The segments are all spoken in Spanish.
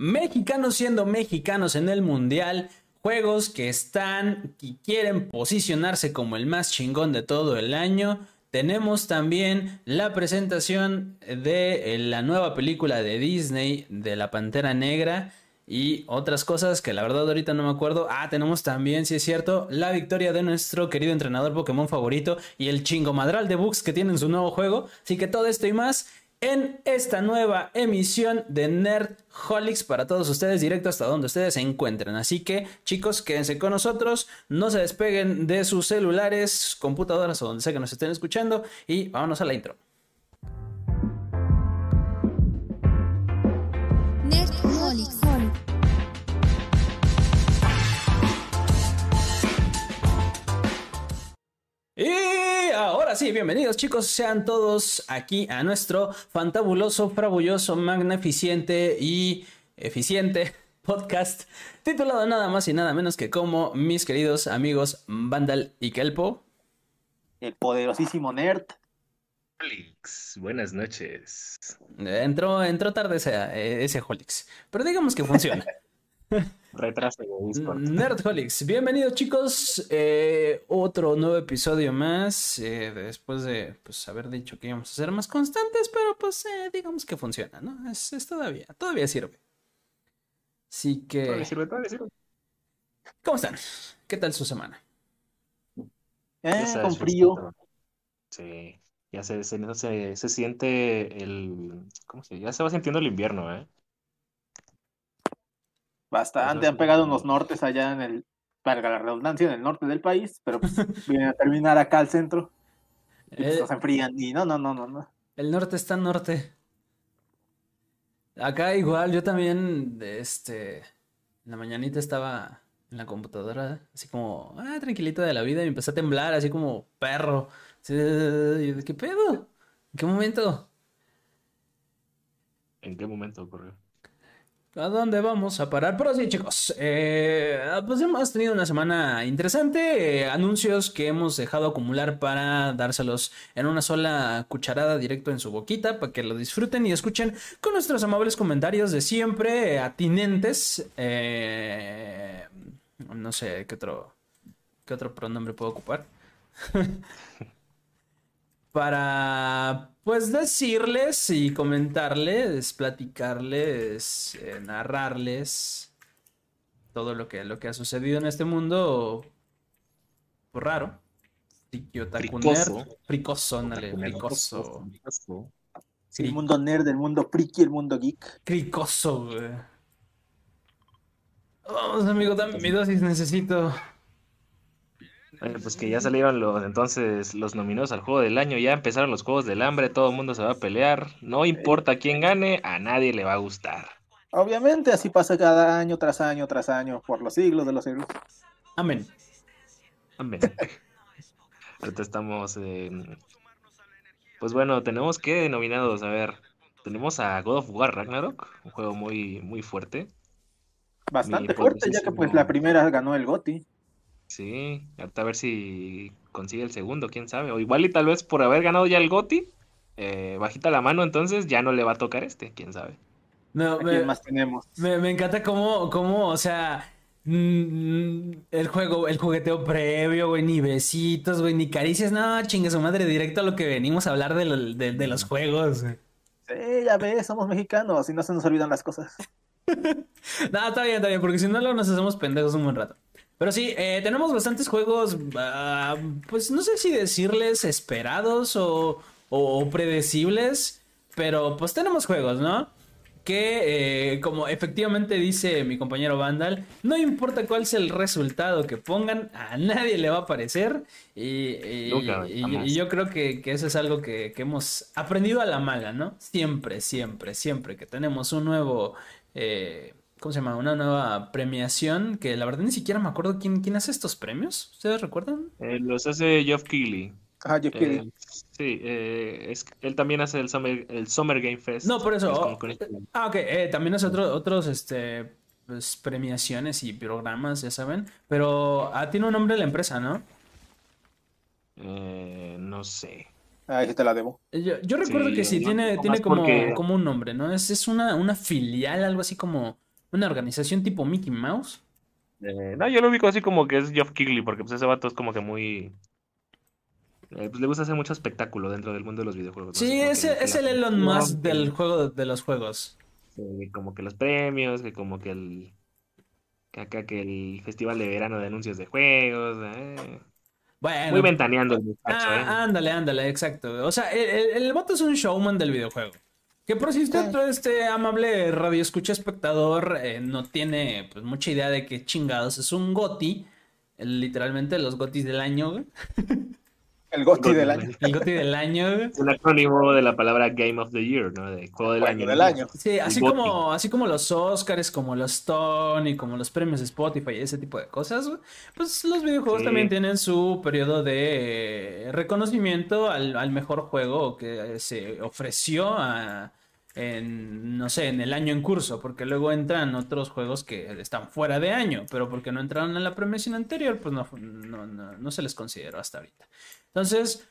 mexicanos siendo mexicanos en el mundial, juegos que están y quieren posicionarse como el más chingón de todo el año. Tenemos también la presentación de la nueva película de Disney de la Pantera Negra y otras cosas que la verdad ahorita no me acuerdo. Ah, tenemos también, si es cierto, la victoria de nuestro querido entrenador Pokémon favorito y el chingo madral de Bugs que tiene en su nuevo juego. Así que todo esto y más en esta nueva emisión de Nerdholics para todos ustedes, directo hasta donde ustedes se encuentren. Así que, chicos, quédense con nosotros, no se despeguen de sus celulares, computadoras o donde sea que nos estén escuchando y vámonos a la intro. Nerdholics. Y ahora sí, bienvenidos chicos, sean todos aquí a nuestro fantabuloso, frabulloso, magnificente y eficiente podcast titulado nada más y nada menos que como mis queridos amigos Vandal y Kelpo. El poderosísimo nerd. Holix, buenas noches. Entró, entró tarde ese, ese Holix, pero digamos que funciona. Retraso Nerdholics, bienvenidos chicos. Eh, otro nuevo episodio más. Eh, después de pues, haber dicho que íbamos a ser más constantes, pero pues eh, digamos que funciona, ¿no? Es, todavía, todavía sirve. Así que. Todavía sirve, todavía sirve. ¿Cómo están? ¿Qué tal su semana? con frío. Sí, ya se, se, se, siente el. ¿Cómo se Ya se va sintiendo el invierno, ¿eh? Bastante, han pegado unos nortes allá en el, para la redundancia, en el norte del país, pero pues vienen a terminar acá al centro. Y pues, eh, se enfrían y no, no, no, no, no. El norte está norte. Acá igual, yo también, este, en la mañanita estaba en la computadora, así como, ah, tranquilito de la vida, y empecé a temblar, así como perro. ¿Qué pedo? ¿En qué momento? ¿En qué momento ocurrió? ¿A dónde vamos a parar? Pero sí, chicos, eh, pues hemos tenido una semana interesante. Eh, anuncios que hemos dejado acumular para dárselos en una sola cucharada directo en su boquita para que lo disfruten y escuchen con nuestros amables comentarios de siempre, eh, atinentes. no sé qué otro, qué otro pronombre puedo ocupar. para pues decirles y comentarles, platicarles, eh, narrarles todo lo que, lo que ha sucedido en este mundo pues, raro. Fricoso. Fricoso, ándale, fricoso. El mundo nerd, el mundo friki, el mundo geek. Fricoso, güey. Vamos, amigo, dame mi dosis, necesito. Bueno, pues que ya salieron los entonces los nominados al juego del año, ya empezaron los juegos del hambre, todo el mundo se va a pelear, no importa quién gane, a nadie le va a gustar. Obviamente así pasa cada año tras año tras año por los siglos de los siglos. Amén. Amén. Ahorita estamos pues bueno, tenemos que nominados, a ver, tenemos a God of War Ragnarok, un juego muy muy fuerte. Bastante fuerte, ya que pues la primera ganó el GOTY. Sí, a ver si consigue el segundo, quién sabe. O igual y tal vez por haber ganado ya el GOTI, eh, bajita la mano, entonces ya no le va a tocar este, quién sabe. No, me, más tenemos? Me, encanta cómo, cómo, o sea, el juego, el jugueteo previo, güey, ni besitos, güey, ni caricias, no, chingue su madre, directo a lo que venimos a hablar de, de los juegos. Sí, ya ves, somos mexicanos y no se nos olvidan las cosas. no, está bien, está bien, porque si no luego nos hacemos pendejos un buen rato. Pero sí, eh, tenemos bastantes juegos, ah, pues no sé si decirles esperados o, predecibles, pero pues tenemos juegos, ¿no? Que, eh, como efectivamente dice mi compañero Vandal, no importa cuál sea el resultado que pongan, a nadie le va a parecer. Y, yo creo que, eso es algo que, que, hemos aprendido a la mala, ¿no? Siempre, siempre, siempre que tenemos un nuevo... Eh, ¿cómo se llama? Una nueva premiación que la verdad ni siquiera me acuerdo quién, quién hace estos premios. ¿Ustedes recuerdan? Eh, los hace Geoff Keighley. Ah, Geoff Keighley. Eh, sí, eh, es, él también hace el Summer, el Summer Game Fest. No, por eso. Oh, ah, ok. también hace otro, otros este, pues, premiaciones y programas, ya saben. Pero ah, tiene un nombre la empresa, ¿no? no sé. Ah, te la debo. Yo, recuerdo que sí, tiene, tiene como, como un nombre, ¿no? Es, es una, una filial, algo así como una organización tipo Mickey Mouse. Eh, no, yo lo ubico así como que es Geoff Keighley, porque pues ese vato es como que muy... eh, pues le gusta hacer mucho espectáculo dentro del mundo de los videojuegos. Sí, es, que es la- el Elon no, Musk del juego de los juegos. como que los premios, que como que el... Que acá que el festival de verano de anuncios de juegos. eh, Bueno, Muy ventaneando el muchacho, ¿eh? Ah, ándale, ándale, exacto. O sea, el, el, el vato es un showman del videojuego. Que por si usted, este amable radio escucha espectador, eh, no tiene pues, mucha idea de qué chingados es un GOTI. el- literalmente los GOTIs del año, güey. El GOTY del año. El GOTI del año, un acrónimo de la palabra Game of the Year, ¿no? De juego del año. del año. Sí, así como, así como los Oscars, como los Tony, como los premios Spotify y ese tipo de cosas, pues los videojuegos Sí. también tienen su periodo de reconocimiento al, al mejor juego que se ofreció a- en, no sé, en el año en curso, porque luego entran otros juegos que están fuera de año, pero porque no entraron en la premiación anterior, pues no, no, no, no se les consideró hasta ahorita. Entonces,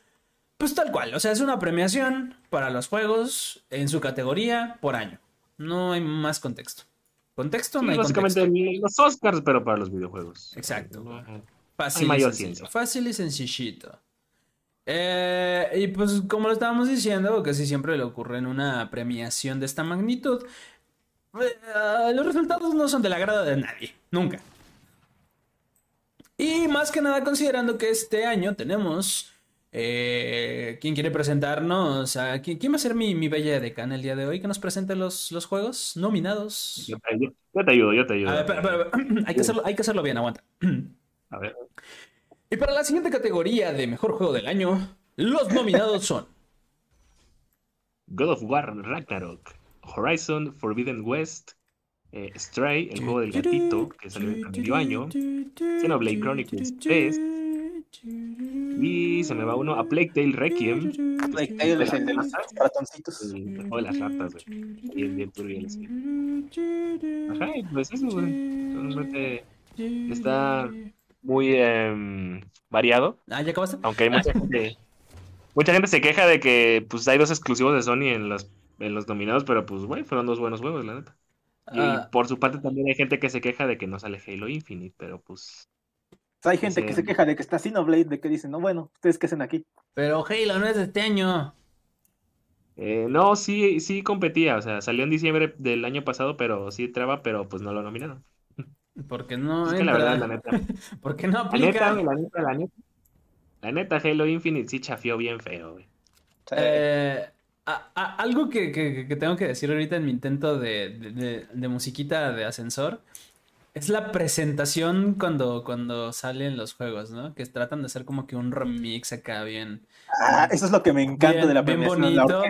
pues tal cual, o sea, es una premiación para los juegos en su categoría por año. No hay más contexto. Contexto, Sí, no hay básicamente contexto. los Oscars, pero para los videojuegos. Exacto. Fácil hay y sencillo. Fácil y sencillito. Eh, y pues como lo estábamos diciendo, casi siempre le ocurre en una premiación de esta magnitud, eh, los resultados no son del agrado de nadie, nunca. Y más que nada considerando que este año tenemos... Eh, ¿Quién quiere presentarnos? a- ¿quién, quién va a ser mi, mi bella decana el día de hoy? Que nos presente los, los juegos nominados. Yo te, ayudo, yo te ayudo, yo te ayudo. A ver, espera, espera, espera. Hay, que hacerlo, hay que hacerlo bien, aguanta. A ver. Y para la siguiente categoría de mejor juego del año, los nominados son God of War Ragnarok, Horizon Forbidden West, eh, Stray, el juego del gatito, que salió en el medio año, Xenoblade Chronicles 3, y se me va uno a Plague Tale Requiem, Plague Tale es el de los ratoncitos. el juego de las ratas, güey. Bien, bien turbio el ese. Ajá, y pues eso, güey. Realmente está muy em, variado, Ah, ¿ya acabaste? aunque hay mucha gente, mucha gente se queja de que pues hay dos exclusivos de Sony en los, en los nominados, pero pues güey, fueron dos buenos juegos, la neta. Y Ah, por su parte también hay gente que se queja de que no sale Halo Infinite, pero pues hay gente que Sí. se queja de que está Xenoblade, de que dicen, no, bueno, ¿ustedes qué hacen aquí? pero Halo no es de este año. eh, no, sí, sí competía, o sea, salió en diciembre del año pasado, pero sí entraba, pero pues no lo nominaron. Porque no es que la verdad, la neta, Porque no la neta, aplica. la neta, la neta, la neta, Halo Infinite sí chafió bien feo, güey. Eh, a- a- algo que, que- que tengo que decir ahorita en mi intento de, de- de- de musiquita de ascensor es la presentación cuando, cuando salen los juegos, ¿no? Que tratan de hacer como que un remix acá bien, ah, eso es lo que me encanta bien, de la bien la bonito.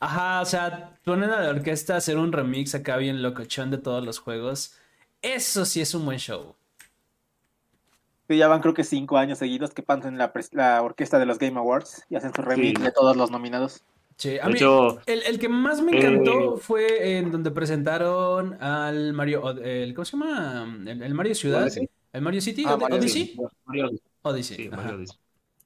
Ajá, o sea, ponen a la orquesta a hacer un remix acá bien locochón de todos los juegos. Eso sí es un buen show. Sí, ya van creo que cinco años seguidos que pasan la, la orquesta de los Game Awards y hacen su remix Sí. de todos los nominados. Sí, a mí, hecho, el, el que más me encantó Eh, fue en donde presentaron al Mario, el, ¿cómo se llama? El, el Mario Ciudad, Odyssey. el Mario City, Ah, Mario Odyssey, Sí, Mario Odyssey, Odyssey, sí. Mario Odyssey.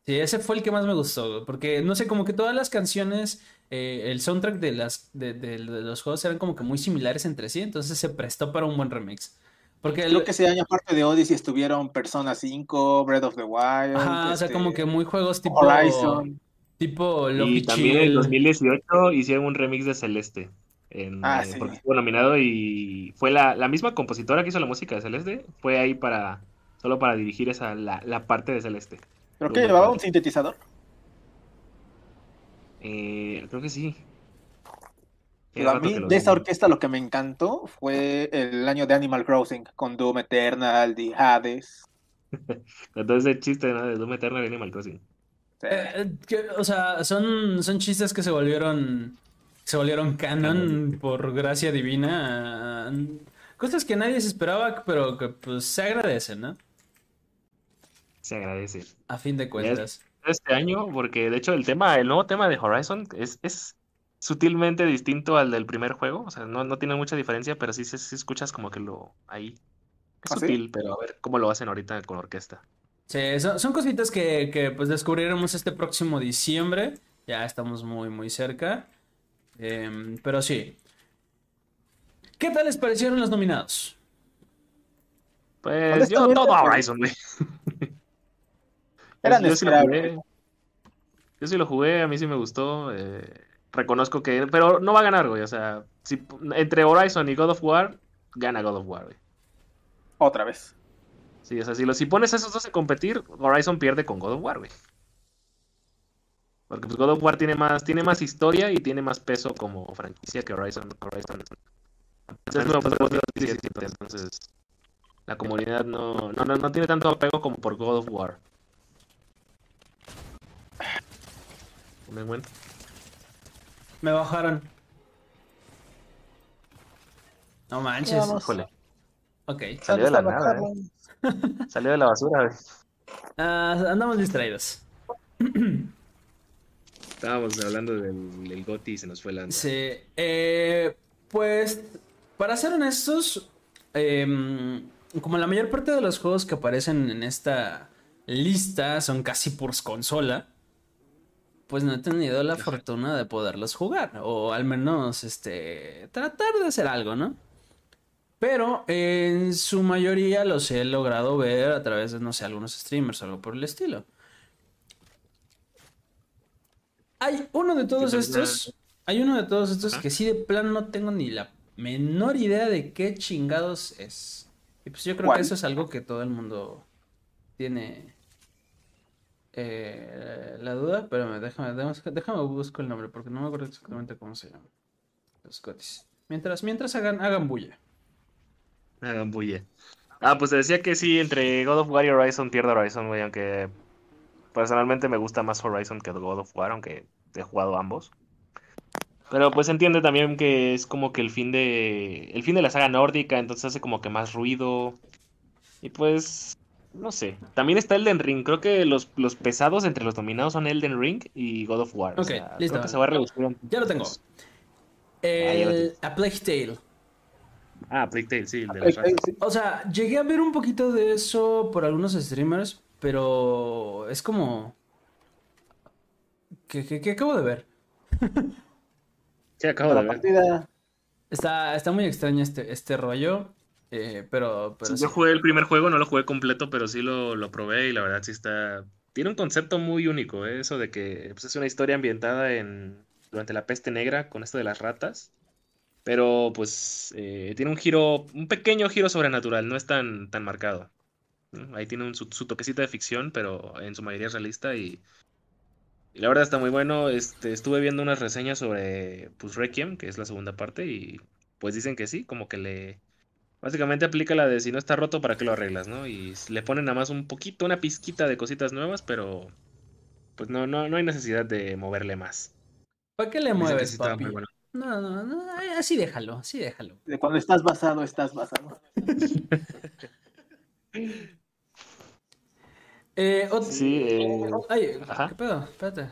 Sí, ese fue el que más me gustó, porque no sé, como que todas las canciones, eh, el soundtrack de las de, de- de los juegos eran como que muy similares entre sí, entonces se prestó para un buen remix. Porque el- Creo que ese año, aparte de Odyssey, estuvieron Persona 5, Breath of the Wild. ajá, o sea, este, como que muy juegos tipo Horizon. tipo Y Lofi también en Chill. 2018 hicieron un remix de Celeste. En, Ah, eh, sí. Porque estuvo nominado y fue la, la misma compositora que hizo la música de Celeste. Fue ahí para solo para dirigir esa la, la parte de Celeste. Que buen llevaba un sintetizador. Eh, creo que sí. Pero a mí de esa orquesta lo que me encantó fue el año de Animal Crossing con Doom Eternal, The Hades. Entonces el chiste ¿no? de Doom Eternal y Animal Crossing. Sí. Eh, eh, que, o sea, son, son chistes que se volvieron se volvieron canon por gracia divina. Cosas que nadie se esperaba, pero que pues se agradecen, ¿no? Se agradece. A fin de cuentas. Este año, porque de hecho el tema, el nuevo tema de Horizon es, es sutilmente distinto al del primer juego. O sea, no, no tiene mucha diferencia, pero sí, sí, sí escuchas como que lo ahí. Es ¿Ah, sí? sutil, pero a ver cómo lo hacen ahorita con orquesta. Sí, son, son cositas que, que, pues descubriremos este próximo diciembre. Ya estamos muy, muy cerca. Em, pero sí. ¿Qué tal les parecieron los nominados? Pues yo todo Horizon, güey. Eran yo, sí lo jugué. Yo sí lo jugué, a mí sí me gustó. Eh, reconozco que. Pero no va a ganar, güey. O sea, si, entre Horizon y God of War, gana God of War, güey. Otra vez. Sí, o sea, si, lo, si pones a esos dos a competir, Horizon pierde con God of War, güey. Porque pues God of War tiene más, tiene más historia y tiene más peso como franquicia que Horizon. Horizon. Entonces, la comunidad no, no, no, tiene tanto apego como por God of War. ¿Me Me bajaron. No manches. Híjole. Ok. Salió de la nada, ¿eh? Salió de la basura, uh, andamos distraídos. Estábamos hablando del, del Goti y se nos fue la. Sí. Eh, pues, para ser honestos, eh, como la mayor parte de los juegos que aparecen en esta lista son casi por consola, pues no he tenido la fortuna de poderlos jugar. O al menos, este, tratar de hacer algo, ¿no? Pero en su mayoría los he logrado ver a través de, no sé, algunos streamers o algo por el estilo. Hay uno de todos estos. Hay uno de todos estos que sí de plano no tengo ni la menor idea de qué chingados es. Y pues yo creo que eso es algo que todo el mundo tiene eh, la duda, pero déjame, déjame, busco el nombre porque no me acuerdo exactamente cómo se llama. Los Cotis. Mientras, mientras hagan, hagan bulla. Hagan bulla. Ah, pues te decía que sí, entre God of War y Horizon pierde Horizon, güey, aunque personalmente me gusta más Horizon que God of War, aunque he jugado ambos. Pero pues entiende también que es como que el fin de. El fin de la saga nórdica, entonces hace como que más ruido. Y pues. No sé. También está Elden Ring. Creo que los, los pesados entre los dominados son Elden Ring y God of War. Ok, listo. Creo que se va a reducir. Ya lo tengo. El... A Plague Tale. Ah, Plague Tale, sí, el de O sea, llegué a ver un poquito de eso por algunos streamers, pero es como. ¿Qué, qué, qué acabo de ver? acabo de ver. Está, está muy extraño este, este rollo. Eh, pero, Yo jugué el primer juego, no lo jugué completo, pero sí lo, lo probé y la verdad sí está. Tiene un concepto muy único, ¿eh? eso de que pues, es una historia ambientada en durante la peste negra con esto de las ratas. Pero pues eh, tiene un giro, un pequeño giro sobrenatural, no es tan, tan marcado. Ahí tiene un, su, su, toquecito de ficción, pero en su mayoría es realista y y la verdad está muy bueno. Este, estuve viendo unas reseñas sobre pues, Requiem, que es la segunda parte, y pues dicen que sí, como que le... Básicamente aplica la de si no está roto, ¿para qué lo arreglas, no? Y le ponen nada más un poquito, una pizquita de cositas nuevas, pero pues no, no, no hay necesidad de moverle más. ¿Para qué le mueves, papi? No, no, no, así déjalo, así déjalo. De cuando estás basado, estás basado. Eh, Sí, eh... Ay, ¿qué pedo? Espérate.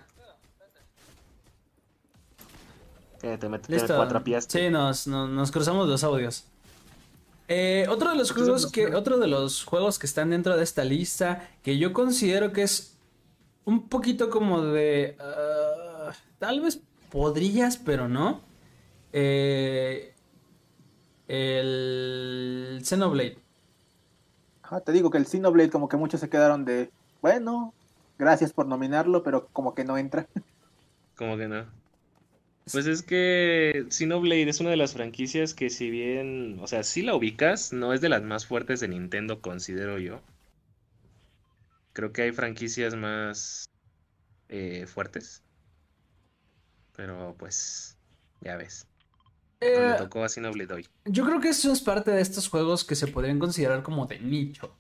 Eh, te metes cuatro Sí, nos, nos, cruzamos los audios. Eh, otro de los juegos que, otro de los juegos que están dentro de esta lista, que yo considero que es un poquito como de, uh, tal vez podrías, pero no. Eh, el Xenoblade te digo que el Xenoblade como que muchos se quedaron de, bueno, gracias por nominarlo, pero como que no entra. Como que no. Pues es que Xenoblade es una de las franquicias que si bien, o sea, si la ubicas, no es de las más fuertes de Nintendo, considero yo. Creo que hay franquicias más eh, fuertes. Pero pues, ya ves. Eh, tocó a hoy. Yo creo que eso es parte de estos juegos que se podrían considerar como de nicho.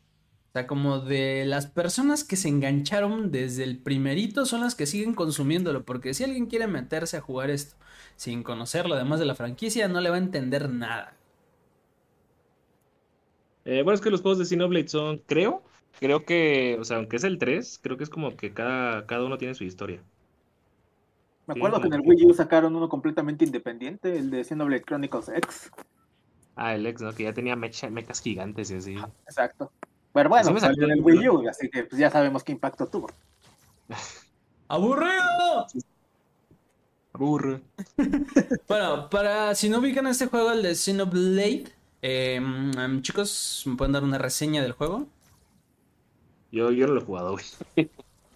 O sea, como de las personas que se engancharon desde el primerito son las que siguen consumiéndolo. Porque si alguien quiere meterse a jugar esto sin conocerlo, además de la franquicia, no le va a entender nada. Eh, bueno, es que los juegos de Xenoblade son, creo, creo que, o sea, aunque es el 3, creo que es como que cada, cada uno tiene su historia. Me acuerdo que en el Wii U sacaron uno completamente independiente, el de Xenoblade Chronicles X. Ah, el X, ¿no? Que ya tenía mechas gigantes y así. Exacto. Pero bueno, pues salió en el Wii U, así que pues, ya sabemos qué impacto tuvo. ¡Aburrido! Burro. bueno, para si no ubican este juego, el de Xenoblade, eh, chicos, ¿me pueden dar una reseña del juego? Yo, yo no lo he jugado, güey.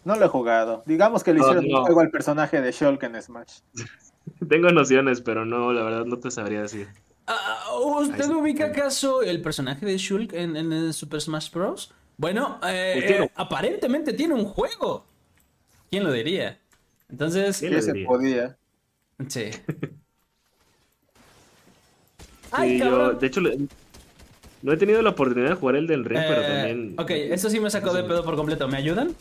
No lo he jugado. Digamos que le hicieron un juego al personaje de Shulk en Smash. Tengo nociones, pero no, la verdad no te sabría decir. Ah, ¿Usted ubica acaso el personaje de Shulk en, en Super Smash Bros? Bueno, eh, eh, aparentemente tiene un juego. ¿Quién lo diría? Entonces. ¿Quién se podía? Sí. Ay, yo, de hecho, no he tenido la oportunidad de jugar el del Ring, pero eh, también. Ok, eso sí me sacó de pedo por completo. ¿Me ayudan?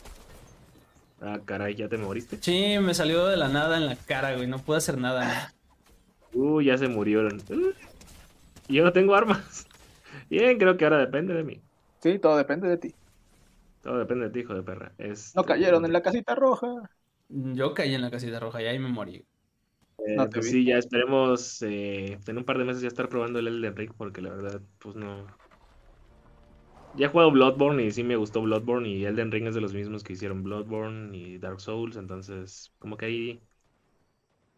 Ah, caray, ¿ya te moriste? Sí, me salió de la nada en la cara, güey. No pude hacer nada. Uh, ya se murieron. Y yo no tengo armas. Bien, creo que ahora depende de mí. Sí, todo depende de ti. Todo depende de ti, hijo de perra. No cayeron en la casita roja. Yo caí en la casita roja y ahí me morí. Eh, pues sí, ya esperemos eh, en un par de meses ya estar probando el Elden Ring porque la verdad, pues no. Ya he jugado Bloodborne y sí me gustó Bloodborne y Elden Ring es de los mismos que hicieron Bloodborne y Dark Souls, entonces como que ahí...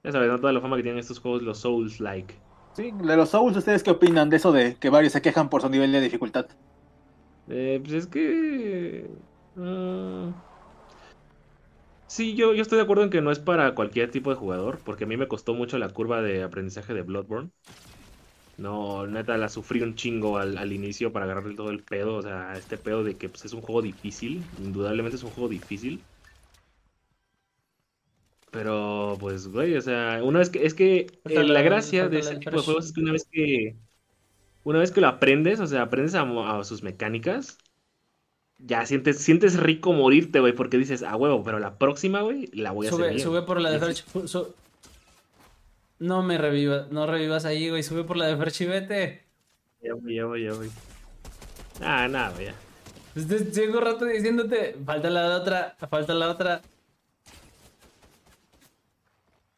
Ya sabes, ¿no? Toda la fama que tienen estos juegos, los Souls-like. Sí, de los Souls, ¿ustedes qué opinan de eso de que varios se quejan por su nivel de dificultad? Eh, pues es que... Uh... Sí, yo, yo estoy de acuerdo en que no es para cualquier tipo de jugador, porque a mí me costó mucho la curva de aprendizaje de Bloodborne. No, neta, la sufrí un chingo al, inicio para agarrarle todo el pedo, o sea, este pedo de que pues, es un juego difícil, indudablemente es un juego difícil. Pero, pues, güey, o sea, una vez que, es que eh, la gracia de ese tipo de juegos es que una vez que, una vez que lo aprendes, o sea, aprendes a sus mecánicas, ya sientes, sientes rico morirte, güey, porque dices, ah, huevo, pero la próxima, güey, la voy a hacer. Sube por la de Ferchi. No me revivas, no revivas ahí, güey, sube por la de Ferchi, vete. Ya voy, ya voy, ya voy. Ah, nada, ya. Llego rato diciéndote, falta la otra, falta la otra.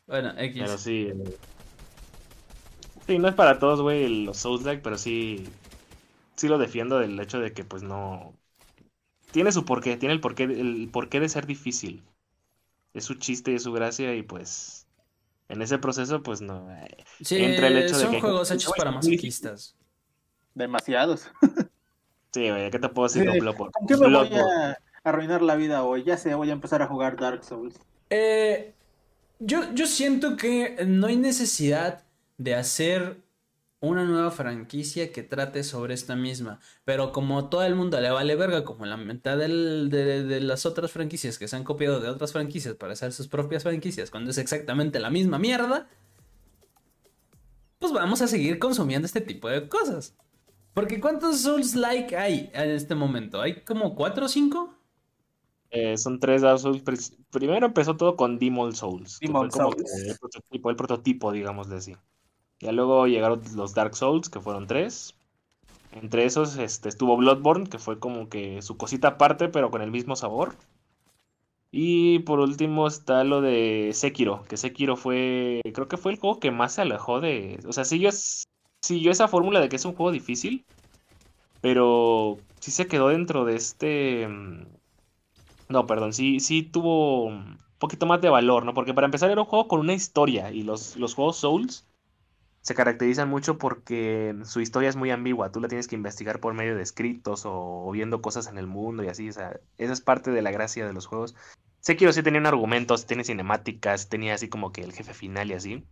Bueno, X. Pero sí. Sí, no es para todos, güey, los Souls-like, pero sí. Sí lo defiendo del hecho de que, pues, no tiene su porqué, tiene el porqué, el porqué de ser difícil. Es su chiste y es su gracia y pues en ese proceso pues no eh, sí, entra el hecho de que juegos hechos para masoquistas. Demasiados. sí, güey, ¿qué te puedo decir ¿Con qué me voy a arruinar la vida hoy? Ya sé, voy a empezar a jugar Dark Souls. Eh, yo, yo siento que no hay necesidad de hacer una nueva franquicia que trate sobre esta misma. Pero como todo el mundo le vale verga, como la mitad de, las otras franquicias que se han copiado de otras franquicias para hacer sus propias franquicias, cuando es exactamente la misma mierda, pues vamos a seguir consumiendo este tipo de cosas. Porque ¿cuántos Souls like hay en este momento? ¿Hay como cuatro o cinco? Eh, son tres Dark Souls. Primero empezó todo con Demon Souls. Demon Souls. el prototipo, el prototipo, digamos de así. Ya luego llegaron los Dark Souls, que fueron tres. Entre esos este, estuvo Bloodborne, que fue como que su cosita aparte, pero con el mismo sabor. Y por último está lo de Sekiro, que Sekiro fue, creo que fue el juego que más se alejó de... O sea, siguió, siguió esa fórmula de que es un juego difícil, pero sí se quedó dentro de este... No, perdón, sí, sí tuvo un poquito más de valor, ¿no? Porque para empezar era un juego con una historia y los, los juegos Souls se caracterizan mucho porque su historia es muy ambigua. Tú la tienes que investigar por medio de escritos o, viendo cosas en el mundo y así. O sea, esa es parte de la gracia de los juegos. Sekiro sí tenía un argumento, tiene cinemáticas, tenía así como que el jefe final y así.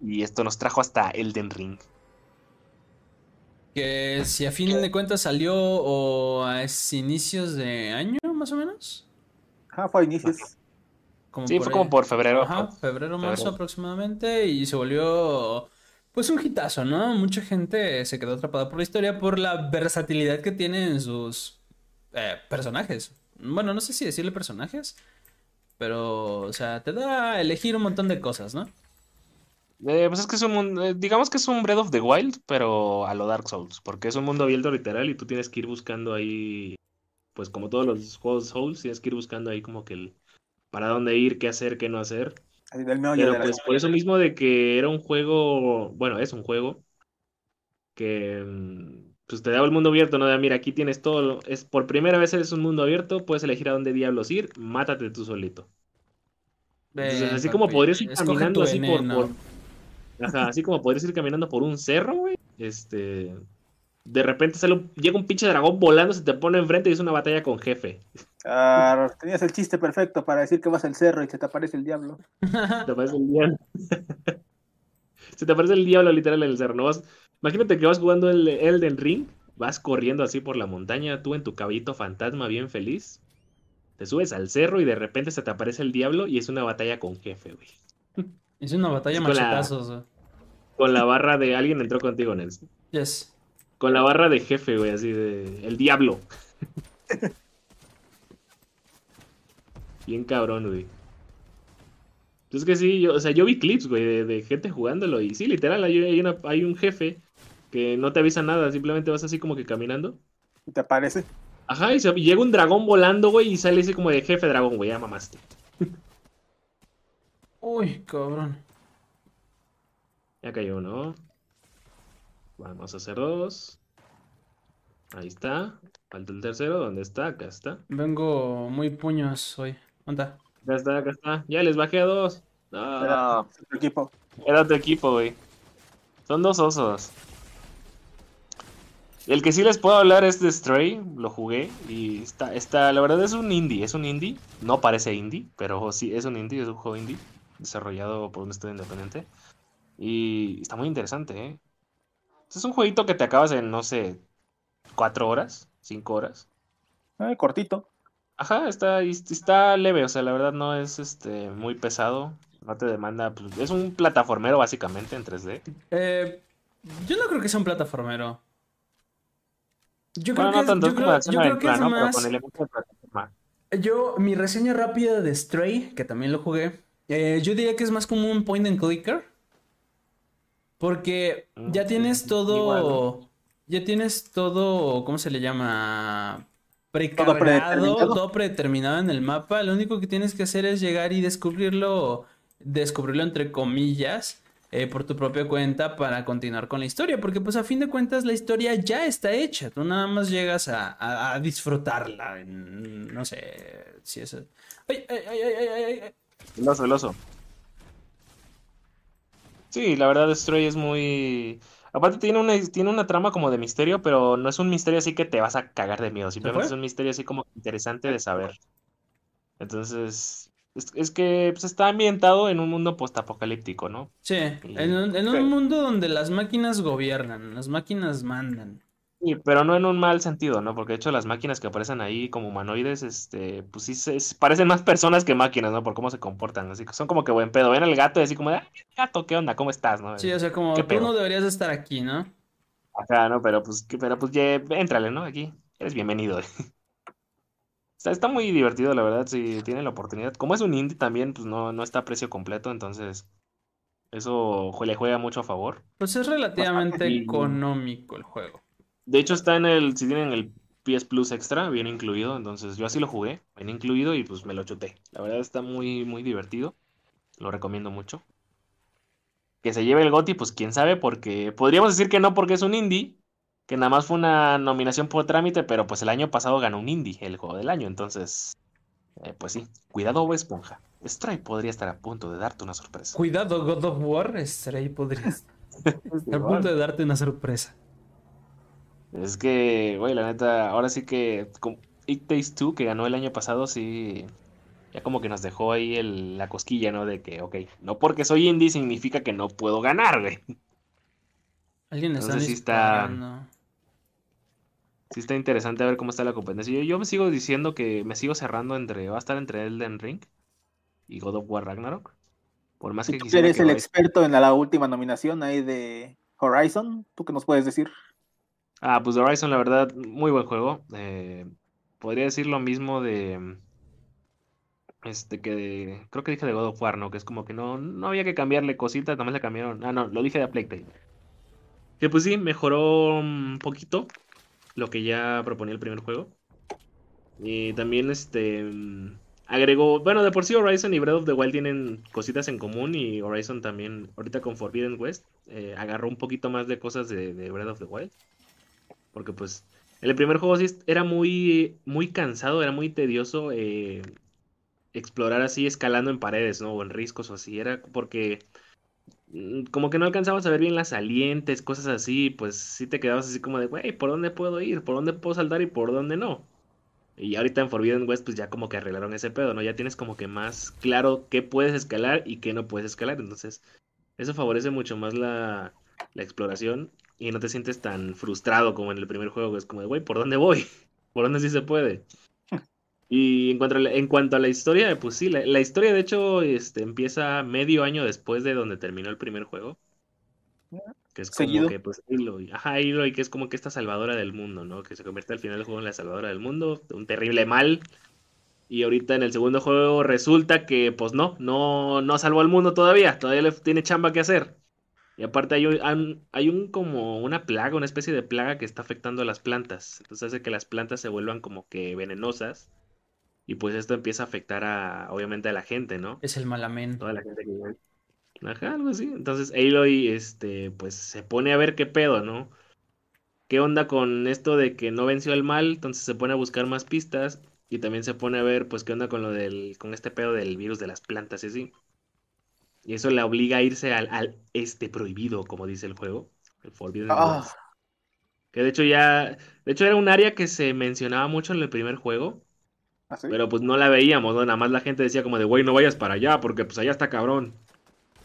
Y esto nos trajo hasta Elden Ring. Que si a fin de cuentas salió o a inicios de año, más o menos. Ah, fue a inicios sí, fue como por febrero. Ajá, febrero, marzo aproximadamente. Y se volvió, pues, un hitazo, ¿no? Mucha gente se quedó atrapada por la historia por la versatilidad que tienen sus eh, personajes. Bueno, no sé si decirle personajes, pero, o sea, te da a elegir un montón de cosas, ¿no? Eh, pues es que es un eh, digamos que es un Breath of the Wild, pero a lo Dark Souls, porque es un mundo abierto literal y tú tienes que ir buscando ahí, pues como todos los juegos Souls, tienes que ir buscando ahí como que el, para dónde ir, qué hacer, qué no hacer. Pero pues por eso mismo de que era un juego, bueno, es un juego que mm, pues te da el mundo abierto, ¿no? De, mira, aquí tienes todo, es por primera vez es un mundo abierto, puedes elegir a dónde diablos ir, mátate tú solito. Entonces, así como podrías ir caminando así por, por, Ajá, así como podrías ir caminando por un cerro, güey. Este. De repente sale llega un pinche dragón volando, se te pone enfrente y es una batalla con jefe. Ah, tenías el chiste perfecto para decir que vas al cerro y se te aparece el diablo. te aparece el diablo. se te aparece el diablo literal en el cerro. ¿no? Vas... Imagínate que vas jugando el Elden Ring, vas corriendo así por la montaña, tú en tu caballito fantasma bien feliz. Te subes al cerro y de repente se te aparece el diablo y es una batalla con jefe, güey. Es una batalla machetazos. Con la barra de alguien entró contigo, Nelson. Yes. Con la barra de jefe, güey, así de. El diablo. Bien cabrón, güey. Entonces que sí, yo, o sea, yo vi clips, güey, de, gente jugándolo. Y sí, literal, hay, hay, un jefe que no te avisa nada, simplemente vas así como que caminando. ¿Y te aparece? Ajá, y, llega un dragón volando, güey, y sale así como de jefe dragón, güey, ya mamaste. Uy, cabrón. Ya cayó uno. Vamos a hacer dos. Ahí está. Falta el tercero. ¿Dónde está? Acá está. Vengo muy puños hoy. ¿Dónde está? Acá está, acá está. Ya les bajé a dos. No. Era otro equipo. Era tu equipo, güey. Son dos osos. El que sí les puedo hablar es de Stray, lo jugué y está, está, la verdad es un indie, es un indie, no parece indie, pero sí es un indie, es un juego indie desarrollado por un estudio independiente. Y está muy interesante, ¿eh? Es un jueguito que te acabas en, no sé, cuatro horas, cinco horas. Ah, cortito. Ajá, está, está leve, o sea, la verdad no es este muy pesado. No te demanda. Pues, es un plataformero básicamente en 3D. Eh, yo no creo que sea un plataformero. Yo creo que. Yo, mi reseña rápida de Stray, que también lo jugué, eh, yo diría que es más como un point and clicker. Porque ya mm, tienes todo. Ya tienes todo. ¿Cómo se le llama? Precargado, todo predeterminado. en el mapa. Lo único que tienes que hacer es llegar y descubrirlo. Descubrirlo entre comillas. Eh, por tu propia cuenta para continuar con la historia. Porque pues a fin de cuentas la historia ya está hecha. Tú nada más llegas a, disfrutarla. no sé si es... ¡Ay, ay, ay, ay, ay! ay. El oso, el oso. Sí, la verdad Stray es muy... Aparte tiene una, tiene una trama como de misterio, pero no es un misterio así que te vas a cagar de miedo. Simplemente es un misterio así como interesante de saber. Entonces, es, que pues, está ambientado en un mundo postapocalíptico, ¿no? Sí, en, un mundo donde las máquinas gobiernan, las máquinas mandan. Sí, pero no en un mal sentido, ¿no? Porque de hecho las máquinas que aparecen ahí como humanoides, este, pues sí se, parecen más personas que máquinas, ¿no? Por cómo se comportan, así que son como que buen pedo. Ven al gato y así como ¡ay, gato, qué onda! ¿Cómo estás, no? Sí, o sea, como tú no deberías estar aquí, ¿no? Acá, ¿no? Pero pues, pero pues, ya, éntrale, ¿no? Aquí, eres bienvenido. está, está muy divertido, la verdad, si tiene la oportunidad. Como es un indie también, pues no, no está a precio completo, entonces eso le juega mucho a favor. Pues es relativamente económico el juego. De hecho, está en el, si tienen el PS Plus Extra, viene incluido, entonces yo así lo jugué, viene incluido y pues me lo chuté. La verdad está muy, muy divertido, lo recomiendo mucho. Que se lleve el GOTY, pues quién sabe, porque podríamos decir que no porque es un indie, que nada más fue una nominación por trámite, pero pues el año pasado ganó un indie, el juego del año, entonces, eh, pues sí, cuidado Esponja. Stray podría estar a punto de darte una sorpresa. Cuidado God of War, Stray podría estar a punto de darte una sorpresa. Es que, güey, la neta, ahora sí que It Takes Two, que ganó el año pasado, sí, ya como que nos dejó ahí el, la cosquilla, ¿no? De que, ok, no porque soy indie significa que no puedo ganar, güey. Alguien está Entonces sí está... Sí está interesante a ver cómo está la competencia. Yo, yo, me sigo diciendo que me sigo cerrando entre, va a estar entre Elden Ring y God of War Ragnarok. Por más que ¿Tú eres el experto en la, última nominación ahí de Horizon? ¿Tú qué nos puedes decir? Ah, pues Horizon, la verdad, muy buen juego. Eh, podría decir lo mismo de. Este, que creo que dije de God of War, ¿no? Que es como que no, no había que cambiarle cositas, nomás le cambiaron. Ah, no, lo dije de Plague Que pues sí, mejoró un poquito lo que ya proponía el primer juego. Y también este agregó, bueno, de por sí Horizon y Breath of the Wild tienen cositas en común y Horizon también, ahorita con Forbidden West, eh, agarró un poquito más de cosas de, de Breath of the Wild. Porque pues el primer juego sí era muy, muy cansado, era muy tedioso. Eh, explorar así escalando en paredes, ¿no? O en riscos o así. Era porque mm, como que no alcanzabas a ver bien las salientes, cosas así, pues sí te quedabas así como de, güey, ¿por dónde puedo ir? ¿Por dónde puedo saltar y por dónde no? Y ahorita en Forbidden West pues ya como que arreglaron ese pedo, ¿no? Ya tienes como que más claro qué puedes escalar y qué no puedes escalar. Entonces, eso favorece mucho más la, la exploración y no te sientes tan frustrado como en el primer juego, que es como de, güey, ¿por dónde voy? ¿Por dónde sí se puede? Y en cuanto a la, en cuanto a la historia, pues sí, la, historia de hecho este, empieza medio año después de donde terminó el primer juego. Que es como que, pues, Aloy, ajá, Aloy, que es como que esta salvadora del mundo, ¿no? Que se convierte al final del juego en la salvadora del mundo, un terrible mal. Y ahorita en el segundo juego resulta que, pues no, no, no salvó al mundo todavía, todavía le tiene chamba que hacer. Y aparte hay un, hay un como una plaga, una especie de plaga que está afectando a las plantas. Entonces hace que las plantas se vuelvan como que venenosas y pues esto empieza a afectar a, obviamente, a la gente, ¿no? Es el malamén. Toda la gente que Ajá, algo así. Entonces Aloy, este, pues se pone a ver qué pedo, ¿no? ¿Qué onda con esto de que no venció al mal? Entonces se pone a buscar más pistas y también se pone a ver, pues, qué onda con lo del, con este pedo del virus de las plantas y así. Y eso le obliga a irse al, al este prohibido, como dice el juego. El Forbidden ah. Que de hecho ya, de hecho era un área que se mencionaba mucho en el primer juego ¿Ah, pero pues no la veíamos, ¿no? Nada más la gente decía como de, güey, no vayas para allá, porque pues allá está cabrón.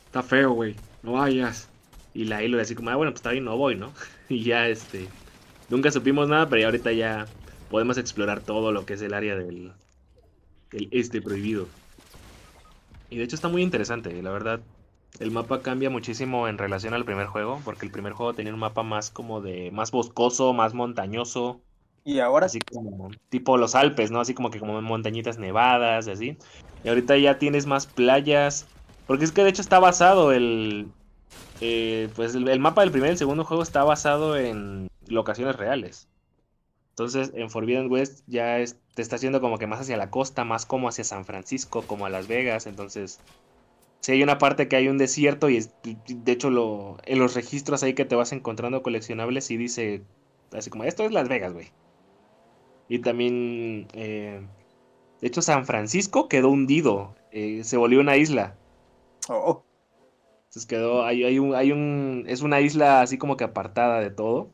Está feo, güey. No vayas. Y la Hilo decía como, ah, bueno, pues está bien, no voy, ¿no? y ya, este... Nunca supimos nada, pero ya ahorita ya podemos explorar todo lo que es el área del, del este prohibido. Y de hecho está muy interesante, la verdad. El mapa cambia muchísimo en relación al primer juego, porque el primer juego tenía un mapa más como de más boscoso, más montañoso, y ahora. Así como tipo los Alpes, ¿no? Así como que como montañitas nevadas y así. Y ahorita ya tienes más playas. Porque es que de hecho está basado el. Eh, pues el, mapa del primer y el segundo juego está basado en locaciones reales. Entonces en Forbidden West ya te está haciendo como que más hacia la costa, más como hacia San Francisco, como a Las Vegas. Entonces, si hay una parte que hay un desierto y de hecho lo, en los registros ahí que te vas encontrando coleccionables y dice así como esto es Las Vegas, güey. Y también, eh, de hecho, San Francisco quedó hundido, eh, se volvió una isla. Oh. Entonces quedó, hay, hay, un, hay un, es una isla así como que apartada de todo.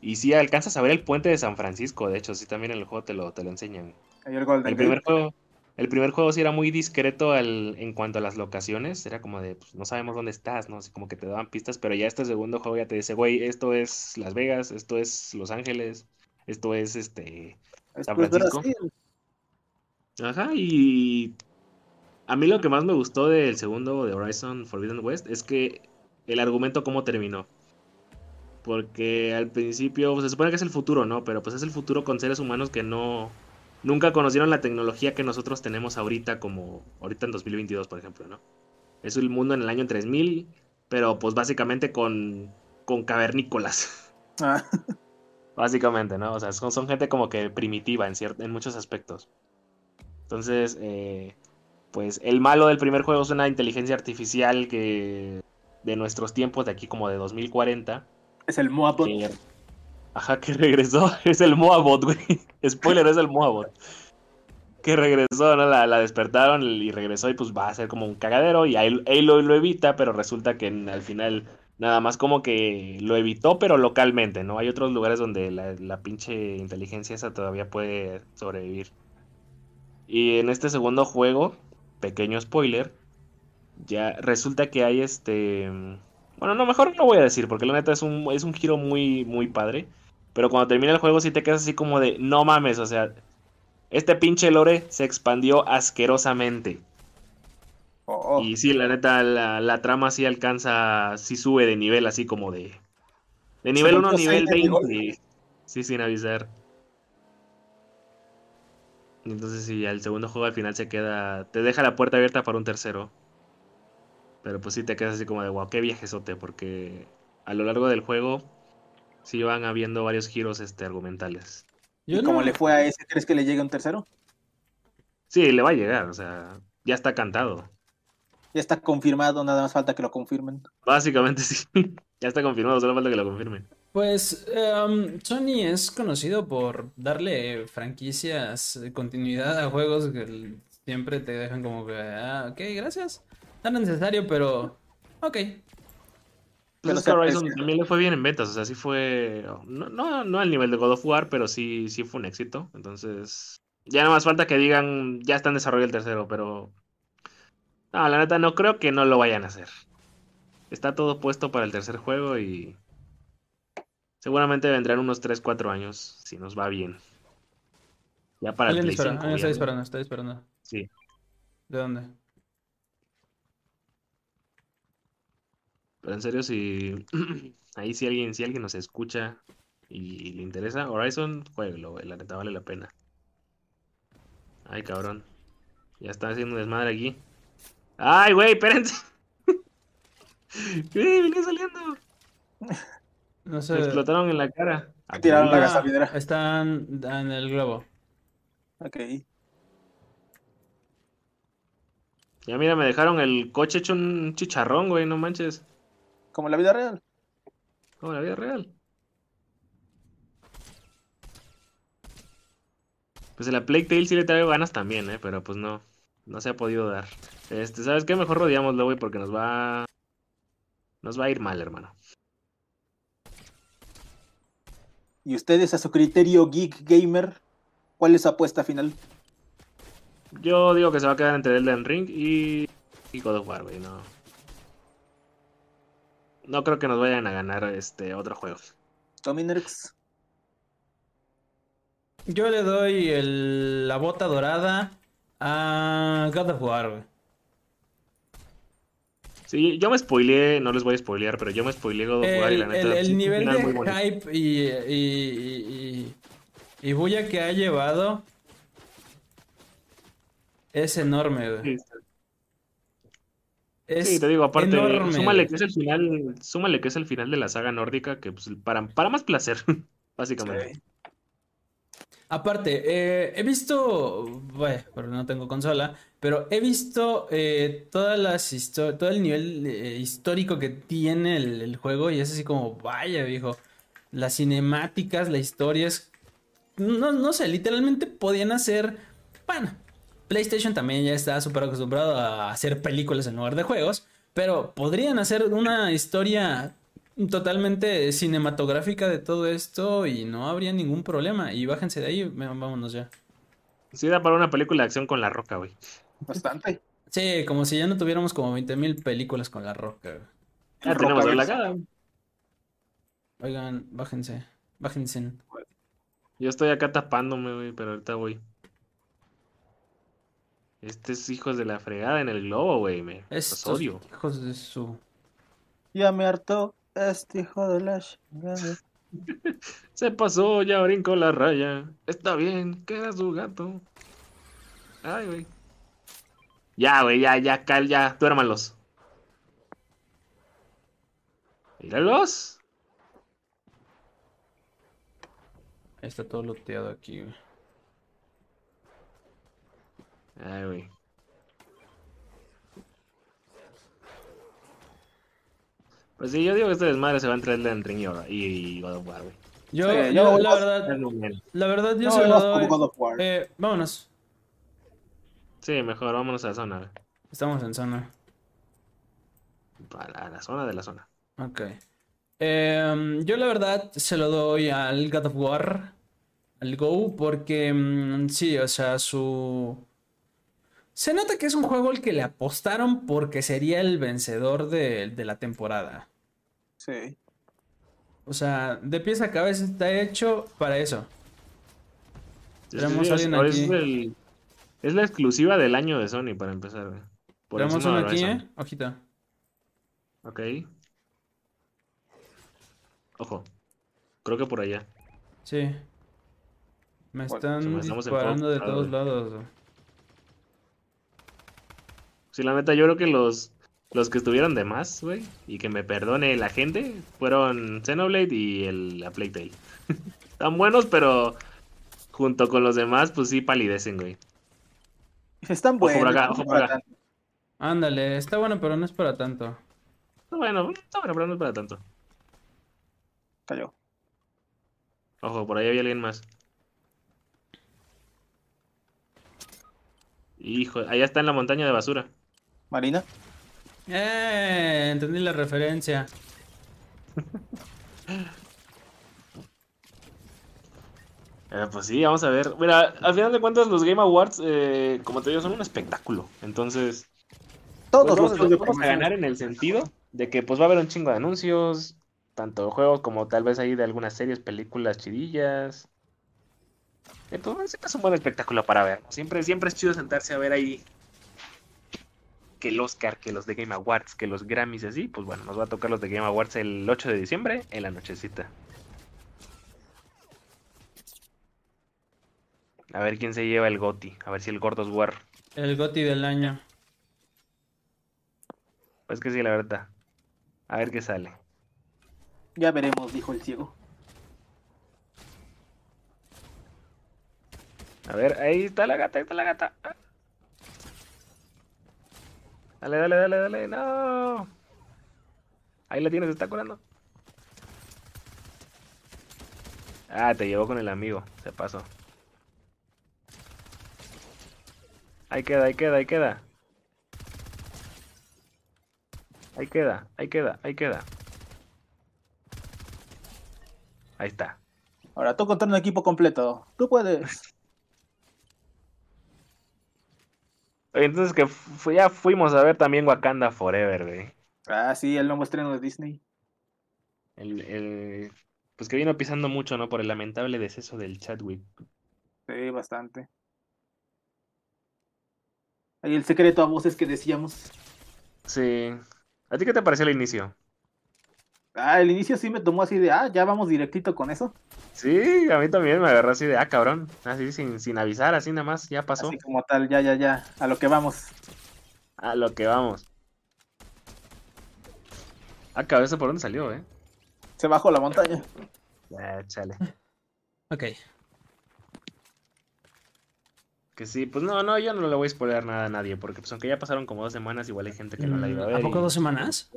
Y sí alcanzas a ver el puente de San Francisco, de hecho, sí también en el juego te lo, te lo enseñan. El, primer juego, el primer juego sí era muy discreto al, en cuanto a las locaciones, era como de, pues, no sabemos dónde estás, ¿no? Así como que te daban pistas, pero ya este segundo juego ya te dice, güey, esto es Las Vegas, esto es Los Ángeles, esto es este San Francisco. Ajá, y a mí lo que más me gustó del segundo de Horizon Forbidden West es que el argumento cómo terminó. Porque al principio pues, se supone que es el futuro, ¿no? Pero pues es el futuro con seres humanos que no nunca conocieron la tecnología que nosotros tenemos ahorita como ahorita en 2022, por ejemplo, ¿no? Es el mundo en el año 3000, pero pues básicamente con con cavernícolas. Ah. Básicamente, ¿no? O sea, son, gente como que primitiva en, en muchos aspectos. Entonces, eh, pues el malo del primer juego es una inteligencia artificial que de nuestros tiempos, de aquí como de 2040. Es el Moabot. ajá, que regresó. Es el Moabot, güey. Spoiler, es el Moabot. Que regresó, ¿no? La, despertaron y regresó y pues va a ser como un cagadero. Y ahí, lo, lo, evita, pero resulta que al final Nada más como que lo evitó, pero localmente, ¿no? Hay otros lugares donde la, pinche inteligencia esa todavía puede sobrevivir. Y en este segundo juego, pequeño spoiler, ya resulta que hay este... Bueno, no, mejor no voy a decir, porque la neta es un, es un giro muy, muy padre. Pero cuando termina el juego sí te quedas así como de, no mames, o sea, este pinche lore se expandió asquerosamente. Oh. Y sí, la neta, la, trama sí alcanza, sí sube de nivel así como de... De nivel 1 a nivel 20. Sí, sin avisar. Entonces sí, el segundo juego al final se queda... Te deja la puerta abierta para un tercero. Pero pues sí te quedas así como de, wow, qué viajesote, porque a lo largo del juego sí van habiendo varios giros este, argumentales. ¿Y cómo le fue a ese? ¿Crees que le llegue un tercero? Sí, le va a llegar, o sea, ya está cantado. Ya está confirmado, nada más falta que lo confirmen. Básicamente sí, ya está confirmado, solo falta que lo confirmen. Pues em, Sony es conocido por darle franquicias, continuidad a juegos Siempre te dejan como que, ah, ok, gracias. Es necesario, pero ok. Es que Horizon también le fue bien en ventas, o sea, sí fue, no, no, no al nivel de God of War, pero sí, sí fue un éxito. Entonces, ya no más falta que digan, ya está en desarrollo el tercero, pero... No, la neta, no creo que no lo vayan a hacer. Está todo puesto para el tercer juego y... Seguramente vendrán unos 3, 4 años, si nos va bien. Ya para el Play 5. está disparando, está disparando. Sí. ¿De dónde? Pero en serio, si ahí si alguien, si alguien nos escucha y le interesa, Horizon, jueguelo, la neta vale la pena. Ay, cabrón. Ya está haciendo un desmadre aquí. ¡Ay, güey! ¡Espérense! ¿Qué? ¡Viene saliendo! No sé. Me explotaron en la cara. Tiraron la gasolinera. Están en el globo. Ok. Ya mira, me dejaron el coche hecho un chicharrón, güey, no manches. Como en la vida real. Como en la vida real. Pues en la Plague Tale sí le traigo ganas también, eh, pero pues no. No se ha podido dar. Este, ¿sabes qué? Mejor rodeámoslo, güey, porque nos va. Nos va a ir mal, hermano. ¿Y ustedes a su criterio geek gamer? ¿Cuál es su apuesta final? Yo digo que se va a quedar entre Elden Ring y, y God of War, güey, no. No creo que nos vayan a ganar este otro juego. Dominex. Yo le doy el, la bota dorada a God of War, güey. Sí, yo me spoileé, no les voy a spoilear, pero yo me spoileé God of War y la neta. El, el nivel de hype y, y, y, y, bulla que ha llevado es enorme, güey. Sí, es sí, te digo, aparte, súmale que es el final, súmale que es el final de la saga nórdica, que pues para, para más placer, básicamente. Sí. Aparte, eh, he visto, bueno, pero no tengo consola, pero he visto eh, todas las todo el nivel eh, histórico que tiene el, el, juego y es así como, vaya, viejo, las cinemáticas, la historia es, no, no sé, literalmente podían hacer, bueno, PlayStation también ya está súper acostumbrado a hacer películas en lugar de juegos, pero podrían hacer una historia totalmente cinematográfica de todo esto y no habría ningún problema. Y bájense de ahí, vámonos ya. Sí, da para una película de acción con La Roca, güey. Bastante. Sí, como si ya no tuviéramos como 20.000 películas con La Roca. Ya tenemos la cara. Oigan, bájense, bájense. Yo estoy acá tapándome, güey, pero ahorita voy. Este es hijos de la fregada en el globo, güey. Me es odio. Hijos de su. Ya me hartó este hijo de la chingada. Se pasó, ya brincó la raya. Está bien, queda su gato. Ay, güey. Ya, güey, ya, ya, cal, ya, duérmalos. Míralos. Ahí está todo loteado aquí, güey. Ay, güey. Pues sí, yo digo que este desmadre se va a entrar en Ring y, y God of War, güey. Yo, sí, yo, la verdad, la verdad, yo no, se lo doy. God of War. Eh, vámonos. Sí, mejor, vámonos a la zona. Güey. Estamos en zona. A la, a la zona de la zona. Ok. Eh, yo la verdad se lo doy al God of War, al Go, porque mm, sí, o sea, su se nota que es un juego al que le apostaron porque sería el vencedor de, de la temporada. Sí. O sea, de pies a cabeza está hecho para eso. Tenemos sí, alguien aquí. Es, el, es, la exclusiva del año de Sony, para empezar. Tenemos uno aquí, ¿eh? Ojito. Ok. Ojo. Creo que por allá. Sí. Me están disparando de todos lados. Sí, la neta, yo creo que los, los que estuvieron de más, güey, y que me perdone la gente, fueron Xenoblade y el, la Playtale. Están buenos, pero junto con los demás, pues sí palidecen, güey. Están buenos. Ojo por acá, ojo por acá. Ándale, está bueno, pero no es para tanto. Está bueno, está bueno, pero no es para tanto. Cayó. Ojo, por ahí había alguien más. Hijo, allá está en la montaña de basura. Marina. Eh, entendí la referencia. Eh, pues sí, vamos a ver. Mira, al final de cuentas los Game Awards, eh, como te digo, son un espectáculo. Entonces, Todos pues los vamos, de vamos a ganar en el sentido de que pues va a haber un chingo de anuncios, tanto juegos como tal vez ahí de algunas series, películas chidillas. Entonces siempre es un buen espectáculo para ver. Siempre, siempre es chido sentarse a ver ahí que el Oscar, que los de Game Awards, que los Grammys y así. Pues bueno, nos va a tocar los de Game Awards el 8 de diciembre en la nochecita. A ver quién se lleva el GOTY. A ver si el Gordos War. El Goti del año. Pues que sí, la verdad. A ver qué sale. Ya veremos, dijo el ciego. A ver, ahí está la gata, ahí está la gata. Dale, dale, dale, dale. No. Ahí la tienes, se está curando. Ah, te llevó con el amigo. Se pasó. Ahí queda, ahí queda, ahí queda. Ahí queda, ahí queda, ahí queda. Ahí está. Ahora tú contra un equipo completo. Tú puedes. Oye, entonces que fu- ya fuimos a ver también Wakanda Forever, güey. Ah, sí, el nuevo estreno de Disney. El, el- pues que vino pisando mucho, ¿no? Por el lamentable deceso del Chadwick. Sí, bastante. Ahí el secreto a voces que decíamos. Sí. ¿A ti qué te pareció el inicio? Ah, el inicio sí me tomó así de, ah, ya vamos directito con eso. Sí, a mí también me agarró así de, ah, cabrón. Así sin, sin avisar, así nada más, ya pasó. Así como tal, ya, ya, ya, a lo que vamos. A lo que vamos. Ah, cabrón, ¿eso por dónde salió, eh? Se bajó la montaña. Ah, chale. Ok. Que sí, pues no, no, yo no le voy a spoiler nada a nadie, porque pues aunque ya pasaron como dos semanas, igual hay gente que no la iba a ver. Mm, ¿A poco y- dos semanas?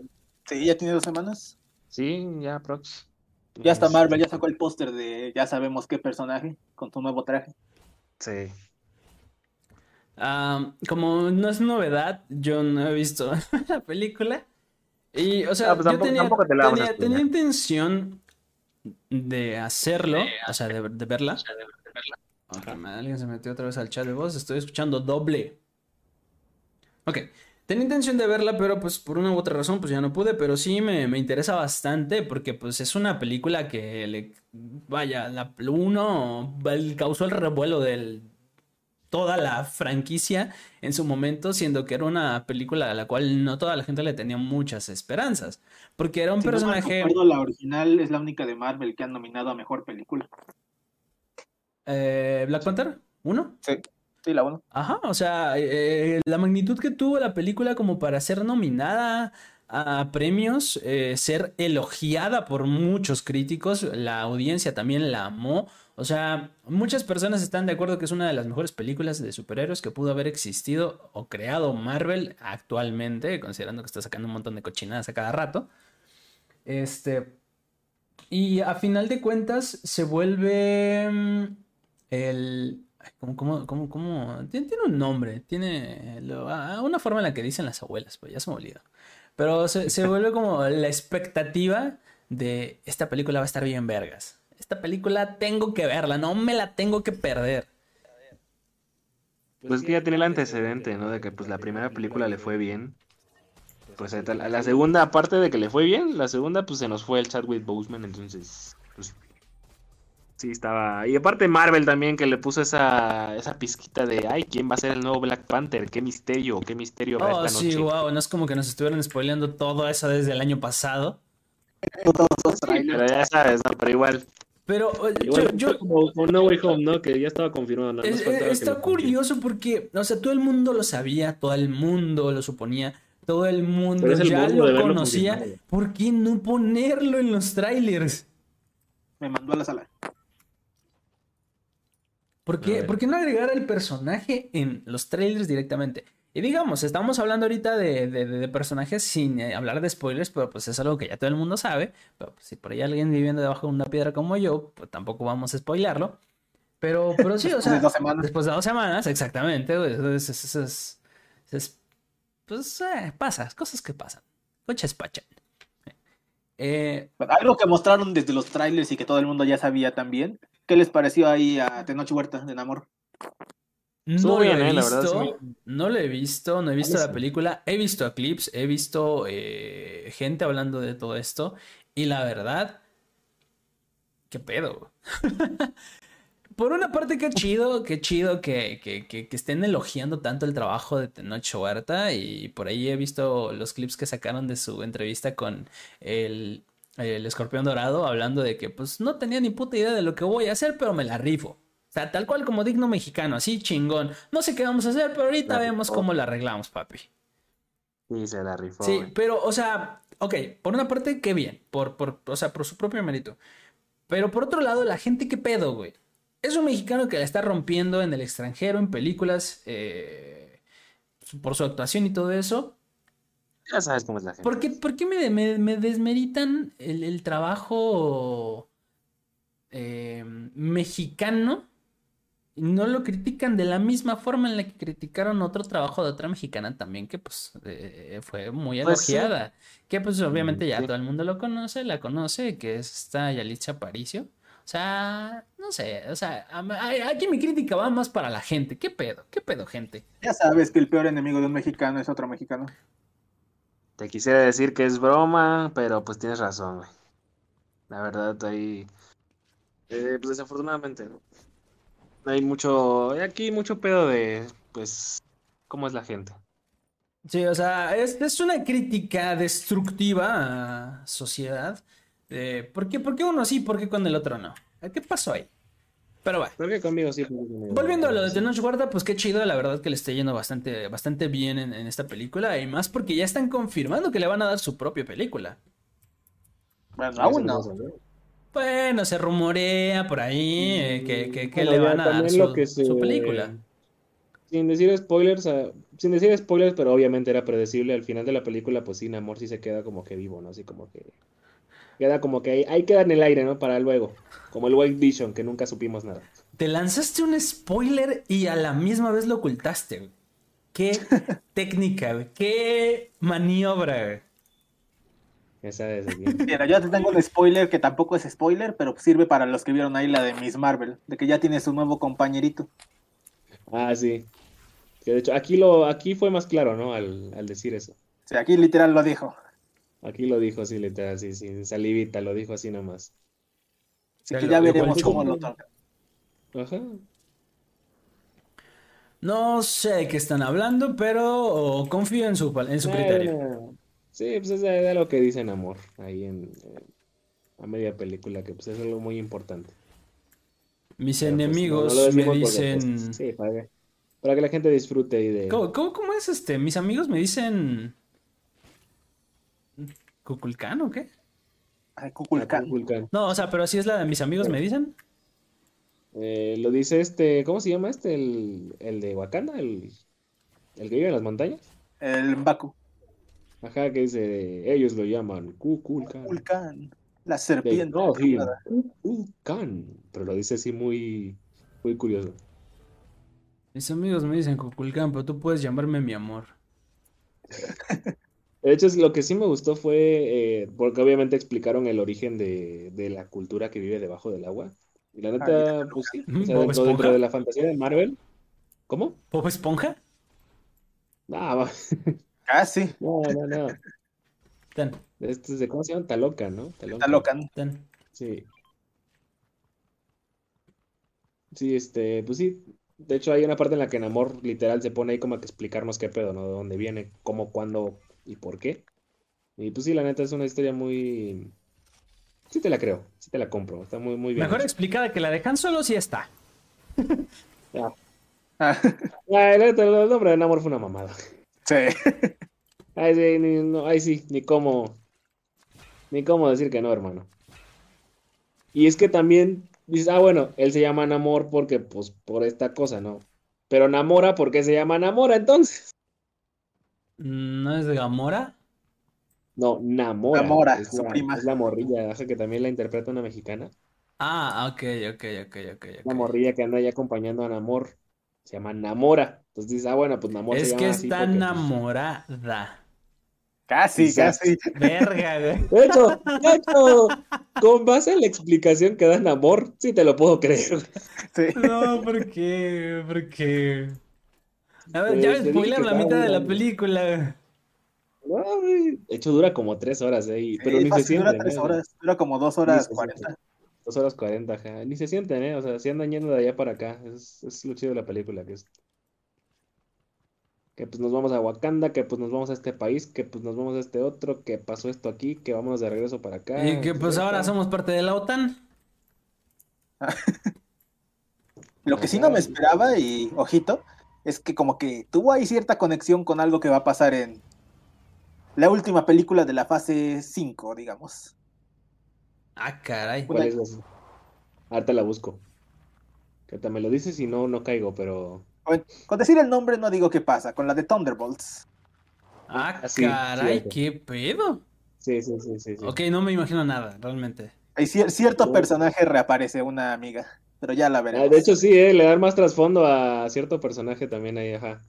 Sí, ya tiene dos semanas. Sí, ya, prox. Ya está Marvel, ya sacó el póster de ya sabemos qué personaje con su nuevo traje. Sí. Ah, como no es novedad, yo no he visto la película. Y, o sea, Ah, pues yo tampoco- tenía, tampoco te la tenía, tenía intención de hacerlo, o sea, de, de verla. Ma- alguien se metió otra vez al chat de voz, estoy escuchando doble. Ok, tenía intención de verla, pero pues por una u otra razón pues ya no pude, pero sí me, me interesa bastante porque pues es una película que le, vaya, la uno el- causó el revuelo del toda la franquicia en su momento, siendo que era una película a la cual no toda la gente le tenía muchas esperanzas, porque era un Si personaje... la original es la única de Marvel que han nominado a mejor película. eh, Black Panther, ¿uno? Sí, sí, la uno. Ajá, o sea, eh, la magnitud que tuvo la película como para ser nominada a premios, eh, ser elogiada por muchos críticos, la audiencia también la amó. O sea, muchas personas están de acuerdo que es una de las mejores películas de superhéroes que pudo haber existido o creado Marvel actualmente, considerando que está sacando un montón de cochinadas a cada rato. Este, y a final de cuentas se vuelve mm, el... ¿Cómo, cómo, cómo, cómo? Tiene, tiene un nombre, tiene lo- una forma en la que dicen las abuelas, pues ya se me olvidó. Pero se, se vuelve como la expectativa de esta película va a estar bien vergas. Esta película tengo que verla, no me la tengo que perder. Pues que ya tiene el antecedente, ¿no? De que pues la primera película le fue bien. Pues la segunda, aparte de que le fue bien, la segunda pues se nos fue el Chadwick Boseman, entonces sí estaba. Y aparte Marvel también que le puso esa esa pizquita de, ay, ¿quién va a ser el nuevo Black Panther? ¿Qué misterio? ¿Qué misterio Oh, esta sí, noche? wow, no es como que nos estuvieran spoileando todo eso desde el año pasado. Pero ya sabes, ¿no? Pero igual, Pero eh, igual yo, yo, como, como No Way Home, ¿no? Que ya estaba confirmado. más Es- eh, está curioso porque, o sea, todo el mundo lo sabía, todo el mundo lo suponía, todo el mundo ya lo conocía. ¿Por qué no ponerlo en los trailers? Me mandó a la sala. ¿Por qué, ver. por qué no agregar el personaje en los trailers directamente? Y digamos, estamos hablando ahorita de, de- de- de personajes sin eh, hablar de spoilers, pero pues es algo que ya todo el mundo sabe. Pero pues, si por ahí hay alguien viviendo debajo de una piedra como yo, pues tampoco vamos a spoilarlo. Pero, pero sí, o sea. de. Después de dos semanas, exactamente. güey. Es, es- es- es- pues eh, pasa, cosas que pasan. Coches pachan. Eh, Algo que mostraron desde los trailers y que todo el mundo ya sabía también. ¿Qué les pareció ahí a Tenoch Huerta de Namor? no lo bien, he eh, la verdad, visto. sí No lo he visto, no he visto la película. He visto clips, he visto eh, gente hablando de todo esto. Y la verdad, ¿qué pedo? Por una parte, qué chido, qué chido que, que, que, que estén elogiando tanto el trabajo de Tenoch Huerta. Y por ahí he visto los clips que sacaron de su entrevista con el, el escorpión dorado, hablando de que pues no tenía ni puta idea de lo que voy a hacer, pero me la rifo. O sea, tal cual como digno mexicano, así chingón. No sé qué vamos a hacer, pero ahorita La vemos rifó. cómo la arreglamos, papi. Sí, se la rifó. Sí, güey. pero, o sea, ok, por una parte, qué bien, por, por, o sea, por su propio mérito. Pero por otro lado, la gente, qué pedo, güey. Es un mexicano que la está rompiendo en el extranjero, en películas, eh, por su actuación y todo eso. Ya sabes cómo es la gente. ¿Por qué, por qué me, me- me desmeritan el, el trabajo eh, mexicano? No lo critican de la misma forma en la que criticaron otro trabajo de otra mexicana también, que pues eh, fue muy Pues sí. elogiada. Que pues obviamente ya sí. todo el mundo lo conoce, la conoce, que es esta Yalitza Aparicio. O sea, no sé, o sea, a- a- aquí mi crítica va más para la gente. ¿Qué pedo? ¿Qué pedo, gente? Ya sabes que el peor enemigo de un mexicano es otro mexicano. Te quisiera decir que es broma, pero pues tienes razón, güey. La verdad, ahí. eh, pues desafortunadamente, ¿no? Hay mucho. Hay aquí mucho pedo de. Pues. ¿Cómo es la gente? Sí, o sea, es, es una crítica destructiva a sociedad. De ¿por qué, por qué uno sí, por qué con el otro no? ¿Qué pasó ahí? Pero bueno, Creo que conmigo sí. porque conmigo volviendo a lo de. Tenoch Huerta, pues qué chido, la verdad que le está yendo bastante, bastante bien en, en esta película. Y más porque ya están confirmando que le van a dar su propia película. Bueno, aún no. Bueno, se rumorea por ahí eh, que, que- que Bueno, le van a dar lo su, que se- su película. Sin decir spoilers, ah, sin decir spoilers, pero obviamente era predecible. Al final de la película, pues sí, Namor sí se queda como que vivo, ¿no? Así como que. Queda como que ahí, ahí queda en el aire, ¿no? Para luego. Como el White Vision, que nunca supimos nada. Te lanzaste un spoiler y a la misma vez lo ocultaste, güey. Qué técnica, güey. Qué maniobra, güey. Esa es bien. Mira, yo te tengo un spoiler que tampoco es spoiler, pero sirve para los que vieron ahí la de Miss Marvel, de que ya tiene su nuevo compañerito. Ah, sí. Que de hecho, aquí lo, aquí fue más claro, ¿no? Al, al decir eso. Sea, aquí literal lo dijo. Aquí lo dijo así, literal, sí, sin salivita, lo dijo así nomás. Así Ya que lo- ya veremos dijo- cómo lo toca. Ajá. No sé de qué están hablando, pero confío en su, en su criterio. Bueno, sí, pues es de, de lo que dicen amor, ahí en, eh, a media película, que pues es algo muy importante. Mis Pero, pues, no- enemigos no me porque, pues, dicen... sí, para que, para que la gente disfrute y de... ¿Cómo, cómo, cómo es este? Mis amigos me dicen... ¿Cuculcán o qué? Ay, Kukulkan. Kukulkan. No, o sea, pero así es la de mis amigos me dicen. Eh, lo dice este, ¿cómo se llama este? El, el de Wakanda, el, el que vive en las montañas. El Baku. Ajá, que dice, ellos lo llaman Kukulkan. Kukulkan. La serpiente. him, Kukulkan. Pero lo dice así muy, muy curioso. Mis amigos me dicen Cuculcán, pero tú puedes llamarme mi amor. De hecho, es- lo que sí me gustó fue, eh, porque obviamente explicaron el origen de, de la cultura que vive debajo del agua. Y la neta, pues sí, o sea, ¿Bob dentro, dentro de la fantasía de Marvel. ¿Cómo? ¿Bob Esponja? No, va- Casi. no, no, no. Tan, Este es de, ¿cómo se llama? Taloca, ¿no? Está loca. ¿no? tan. Sí. Sí, este, pues sí. De hecho, hay una parte en la que Namor literal se pone ahí como a que explicarnos qué pedo, ¿no? De dónde viene, cómo, cuándo y por qué. Y pues sí, la neta es una historia muy... Sí te la creo, sí te la compro, está muy, muy bien Mejor explicada que la de Han Solo sí está. Ah, Ah, la neta, el nombre de Namor fue una mamada. sí. Ay, sí, ni, no, ay, sí, ni cómo, ni cómo decir que no, hermano. Y es que también dices, ah, bueno, él se llama Namor porque, pues, por esta cosa, ¿no? Pero Namora, ¿por qué se llama Namora entonces? ¿No es de Gamora? No, Namora. Namora, es su la, prima. es la morrilla, que también la interpreta una mexicana. Ah, ok, ok, ok, ok. Una morrilla que anda ahí acompañando a Namor. Se llama Namora. Entonces dices, ah, bueno, pues Namor Es se que llama así está porque, pues, enamorada. Casi, casi. Verga, güey. De hecho, de hecho, con base en la explicación que da Namor, sí te lo puedo creer. Sí. No, ¿por qué? ¿Por qué? A ver, ya dije spoiler la mitad de la película. No, güey. De hecho, dura como tres horas, ¿eh? Pero Sí, ni se dura tres ¿eh? horas, dura como dos horas cuarenta. Dos horas cuarenta, ajá. Ni se sienten, ¿eh? O sea, si andan yendo de allá para acá. Es, es lo chido de la película, que es... Que pues nos vamos a Wakanda, que pues nos vamos a este país, que pues nos vamos a este otro, que pasó esto aquí, que vámonos de regreso para acá. Y que pues ahora somos parte de la OTAN. Lo que sí no me esperaba, y ojito, es que como que tuvo ahí cierta conexión con algo que va a pasar en la última película de la fase 5, digamos. Ah, caray. ¿Cuál es esa? Ahorita la busco. Que te me lo dices y no, no caigo, pero... Con, con decir el nombre no digo qué pasa, con la de Thunderbolts. Ah, Ah, sí, caray, qué pedo. Sí, sí, sí, sí. sí. Ok, no me imagino nada, realmente. Hay cier- cierto personaje reaparece, una amiga, pero ya la Ah, veremos. de hecho, sí, ¿eh? Le dan más trasfondo a cierto personaje también ahí, ajá.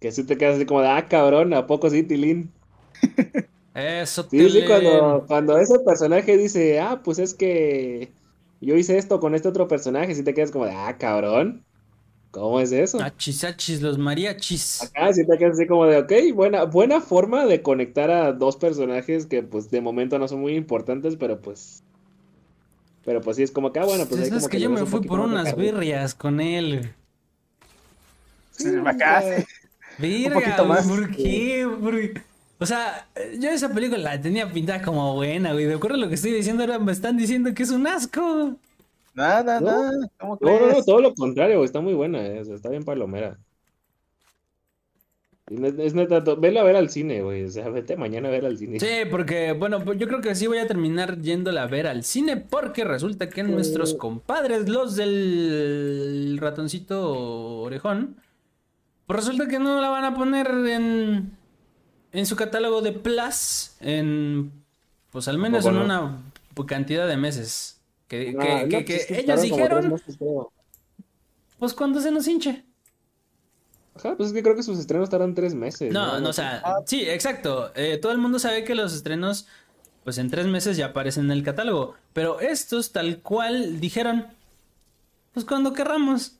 Que sí te quedas así como de, ah, cabrón, ¿a poco sí, Tilín? Eso, Sí, sí, Tilín. cuando, cuando ese personaje dice, ah, pues es que yo hice esto con este otro personaje, sí te quedas como de, ah, cabrón, ¿cómo es eso? Achis, achis, los mariachis. Acá sí te quedas así como de, ok, buena, buena forma de conectar a dos personajes que pues de momento no son muy importantes, pero pues, pero pues sí es como que, ah, bueno, pues ahí es como que le yo me un fui poquito por unas birrias con él. Sí, acá, sí. Virga, poquito güey, más. ¿por qué? Por- O sea, yo esa película la tenía pintada como buena, güey. De acuerdo a lo que estoy diciendo, ahora me están diciendo que es un asco. Nada, nada. ¿Cómo No, no, no, todo lo contrario, güey, está muy buena, eh, o sea, está bien palomera. Es neta, vela a ver al cine, güey, o sea, vete mañana a ver al cine. Sí, porque, bueno, pues yo creo que sí voy a terminar yéndola a ver al cine porque resulta que nuestros compadres, los del ratoncito orejón, pues resulta que no la van a poner en, en su catálogo de Plus en, pues al menos en una cantidad de meses. Que, No, que- no, que- pues que ellos dijeron, pues cuando se nos hinche. Ajá, pues es que creo que sus estrenos tardan tres meses. No, no, o sea, sí, exacto. Eh, todo el mundo sabe que los estrenos, pues en tres meses ya aparecen en el catálogo. Pero estos, tal cual, dijeron, pues cuando querramos.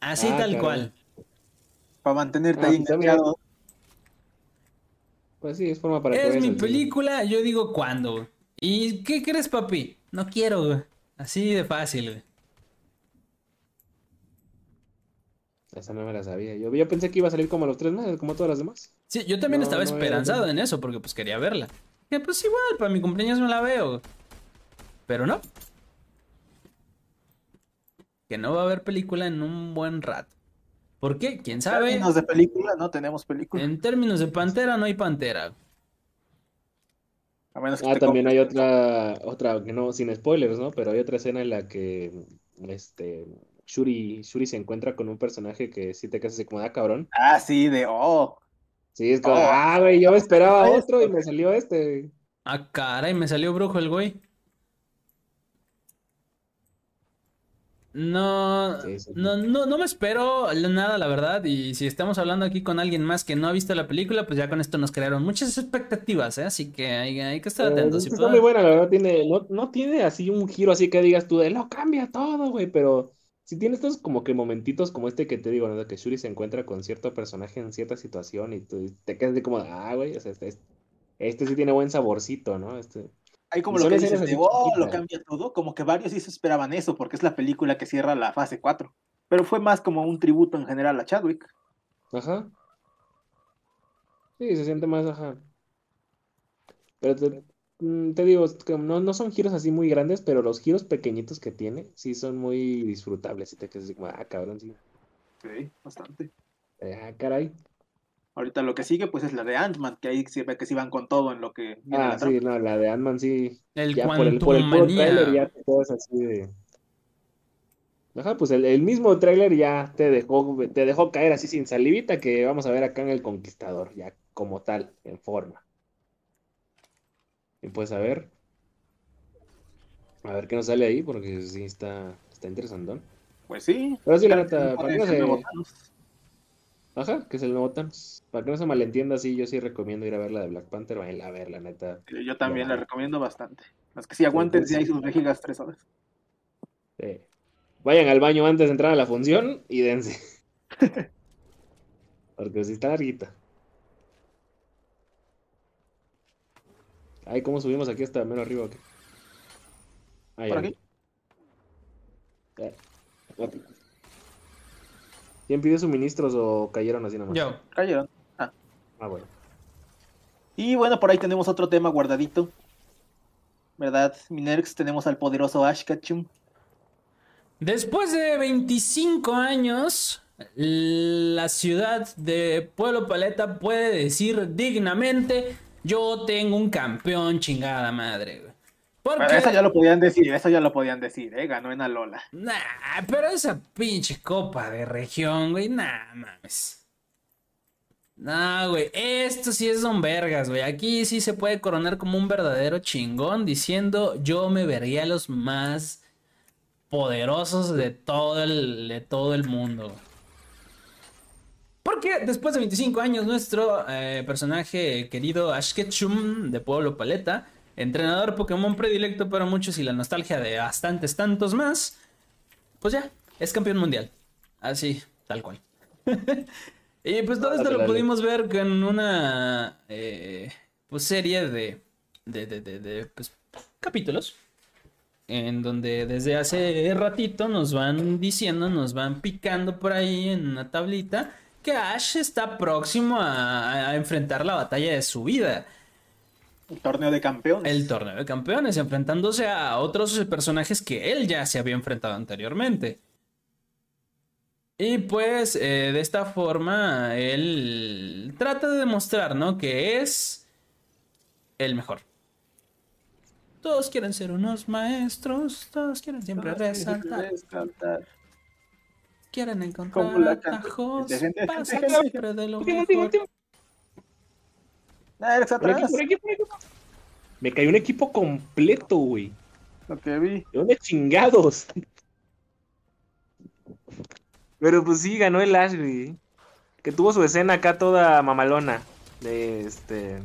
Así Ah, tal cual. Para mantenerte Ah, ahí pues, enganchado. Pues sí, es forma para que Es mi película, yo digo cuándo. ¿Y qué crees, papi? No quiero, güey. Así de fácil, güey. Esa no me la sabía. Yo, yo pensé que iba a salir como a los tres meses, como todas las demás. Sí, yo también No, estaba no esperanzado en eso porque pues quería verla. Que pues igual, para mi cumpleaños me la veo. Pero no. Que no va a haber película en un buen rato. ¿Por qué? ¿Quién En sabe? términos de película, no tenemos película. En términos de pantera, no hay pantera. A menos que Ah, también hay otra, otra, que no, sin spoilers, ¿no? Pero hay otra escena en la que, este, Shuri, Shuri se encuentra con un personaje que sí te quedas así como, ah, cabrón. Ah, sí, de oh. Sí, es como, Oh. ah, güey, yo me esperaba otro y me salió este. Ah, caray, me salió brujo el güey. No, Sí, sí. no, no, no me espero nada, la verdad. Y si estamos hablando aquí con alguien más que no ha visto la película, pues ya con esto nos crearon muchas expectativas, ¿eh? Así que hay, hay que estar Eh, atentos. si está puedo- muy buena, la verdad, tiene, no, no tiene así un giro así que digas tú de lo cambia todo, güey, pero sí tiene estos como que momentitos como este que te digo, ¿no? De que Shuri se encuentra con cierto personaje en cierta situación y tú te quedas de como, ah, güey, o sea, este, este sí tiene buen saborcito, ¿no? Este, Hay como lo que dices de oh, lo cambia todo. Como que varios sí se esperaban eso, porque es la película que cierra la fase 4. Pero fue más como un tributo en general a Chadwick. Ajá. Sí, se siente más, ajá. Pero te, te digo, es no, no son giros así muy grandes, pero los giros pequeñitos que tiene sí son muy disfrutables. Y te quedas así como, ah, cabrón, sí. Sí, bastante. Ah, caray. Ahorita lo que sigue, pues es la de Ant-Man, que ahí se ve que sí van con todo en lo que Ah, sí, no, la de Ant-Man sí. El Ya por el, por el ya te quedas así de. Ajá, pues el, el mismo tráiler ya te dejó, te dejó caer así sin salivita que vamos a ver acá en El Conquistador, ya como tal, en forma. Y pues a ver. A ver qué nos sale ahí, porque sí está, está interesante. Pues sí. Pero sí, la neta, ¿para qué no se... Ajá, que se lo notan. Para que no se malentienda, sí, yo sí recomiendo ir a ver la de Black Panther, vayan a ver, la neta. Yo también la recomiendo bastante. Es que si aguanten, si hay sus vejigas tres horas. Sí. Vayan al baño antes de entrar a la función y dense. Porque si está larguita. Ay, ¿cómo subimos aquí hasta menos arriba? ¿qué? Ahí, ¿Por ahí. aquí? Eh. ¿Quién pidió suministros o cayeron así nomás? Yo. Cayeron. Ah. Ah, bueno. Y bueno, por ahí tenemos otro tema guardadito. ¿Verdad? Minerx, tenemos al poderoso Ash Ketchum. Después de 25 años, la ciudad de Pueblo Paleta puede decir dignamente, yo tengo un campeón chingada madre, güey. Porque... Bueno, eso ya lo podían decir, eso ya lo podían decir, ¿eh? Ganó en Alola. Nah, pero esa pinche copa de región, güey, nah, mames. Nah, güey, esto sí es Don Vergas, güey. Aquí sí se puede coronar como un verdadero chingón diciendo yo me vería los más poderosos de todo el, de todo el mundo. Porque después de 25 años, nuestro eh, personaje querido Ash Ketchum de Pueblo Paleta, entrenador Pokémon predilecto para muchos y la nostalgia de bastantes tantos más, pues ya, es campeón mundial. Así, tal cual. y pues todo esto Dale, lo pudimos ver con una eh, pues serie de, de, de, de- de, pues, capítulos en donde desde hace ratito nos van diciendo, nos van picando por ahí en una tablita que Ash está próximo a, a enfrentar la batalla de su vida, El torneo de campeones. el torneo de campeones, enfrentándose a otros personajes que él ya se había enfrentado anteriormente. Y pues eh, de esta forma él trata de demostrar, ¿no? Que es el mejor. Todos quieren ser unos maestros, todos quieren siempre resaltar, Resaltar. quieren Como encontrar atajos, pasan siempre de lo mejor. último. Ah, eres Por aquí, atrás. por aquí, por aquí. Me cayó un equipo completo, güey. Lo que vi. ¿De dónde chingados? Pero pues sí, ganó el Ash, güey. Que tuvo su escena acá toda mamalona. De este.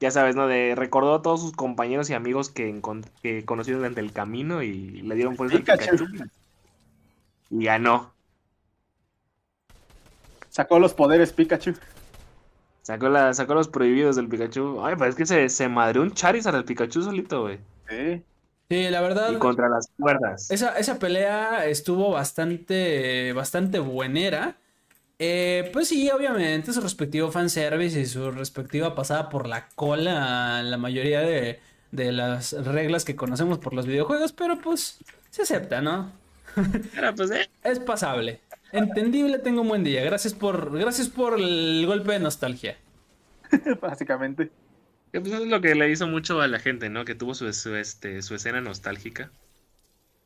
Ya sabes, ¿no? De recordó a todos sus compañeros y amigos que, que conoció durante el camino y le dieron fuerza al. Pikachu. Y ganó. Sacó los poderes Pikachu. Sacó, la, sacó los prohibidos del Pikachu. Ay, pero es que se, se madreó un Charizard al Pikachu solito, güey. Sí. Sí, la verdad. Y contra las cuerdas. Esa, esa pelea estuvo bastante, bastante buenera. Eh, pues sí, obviamente, su respectivo fanservice y su respectiva pasada por la cola la mayoría de, de las reglas que conocemos por los videojuegos, pero pues se acepta, ¿no? Pero pues, eh. Es pasable. Entendible, tengo un buen día. Gracias por, gracias por el golpe de nostalgia. Básicamente. Pues, es lo que le hizo mucho a la gente, ¿no? Que tuvo su, su, este, su escena nostálgica.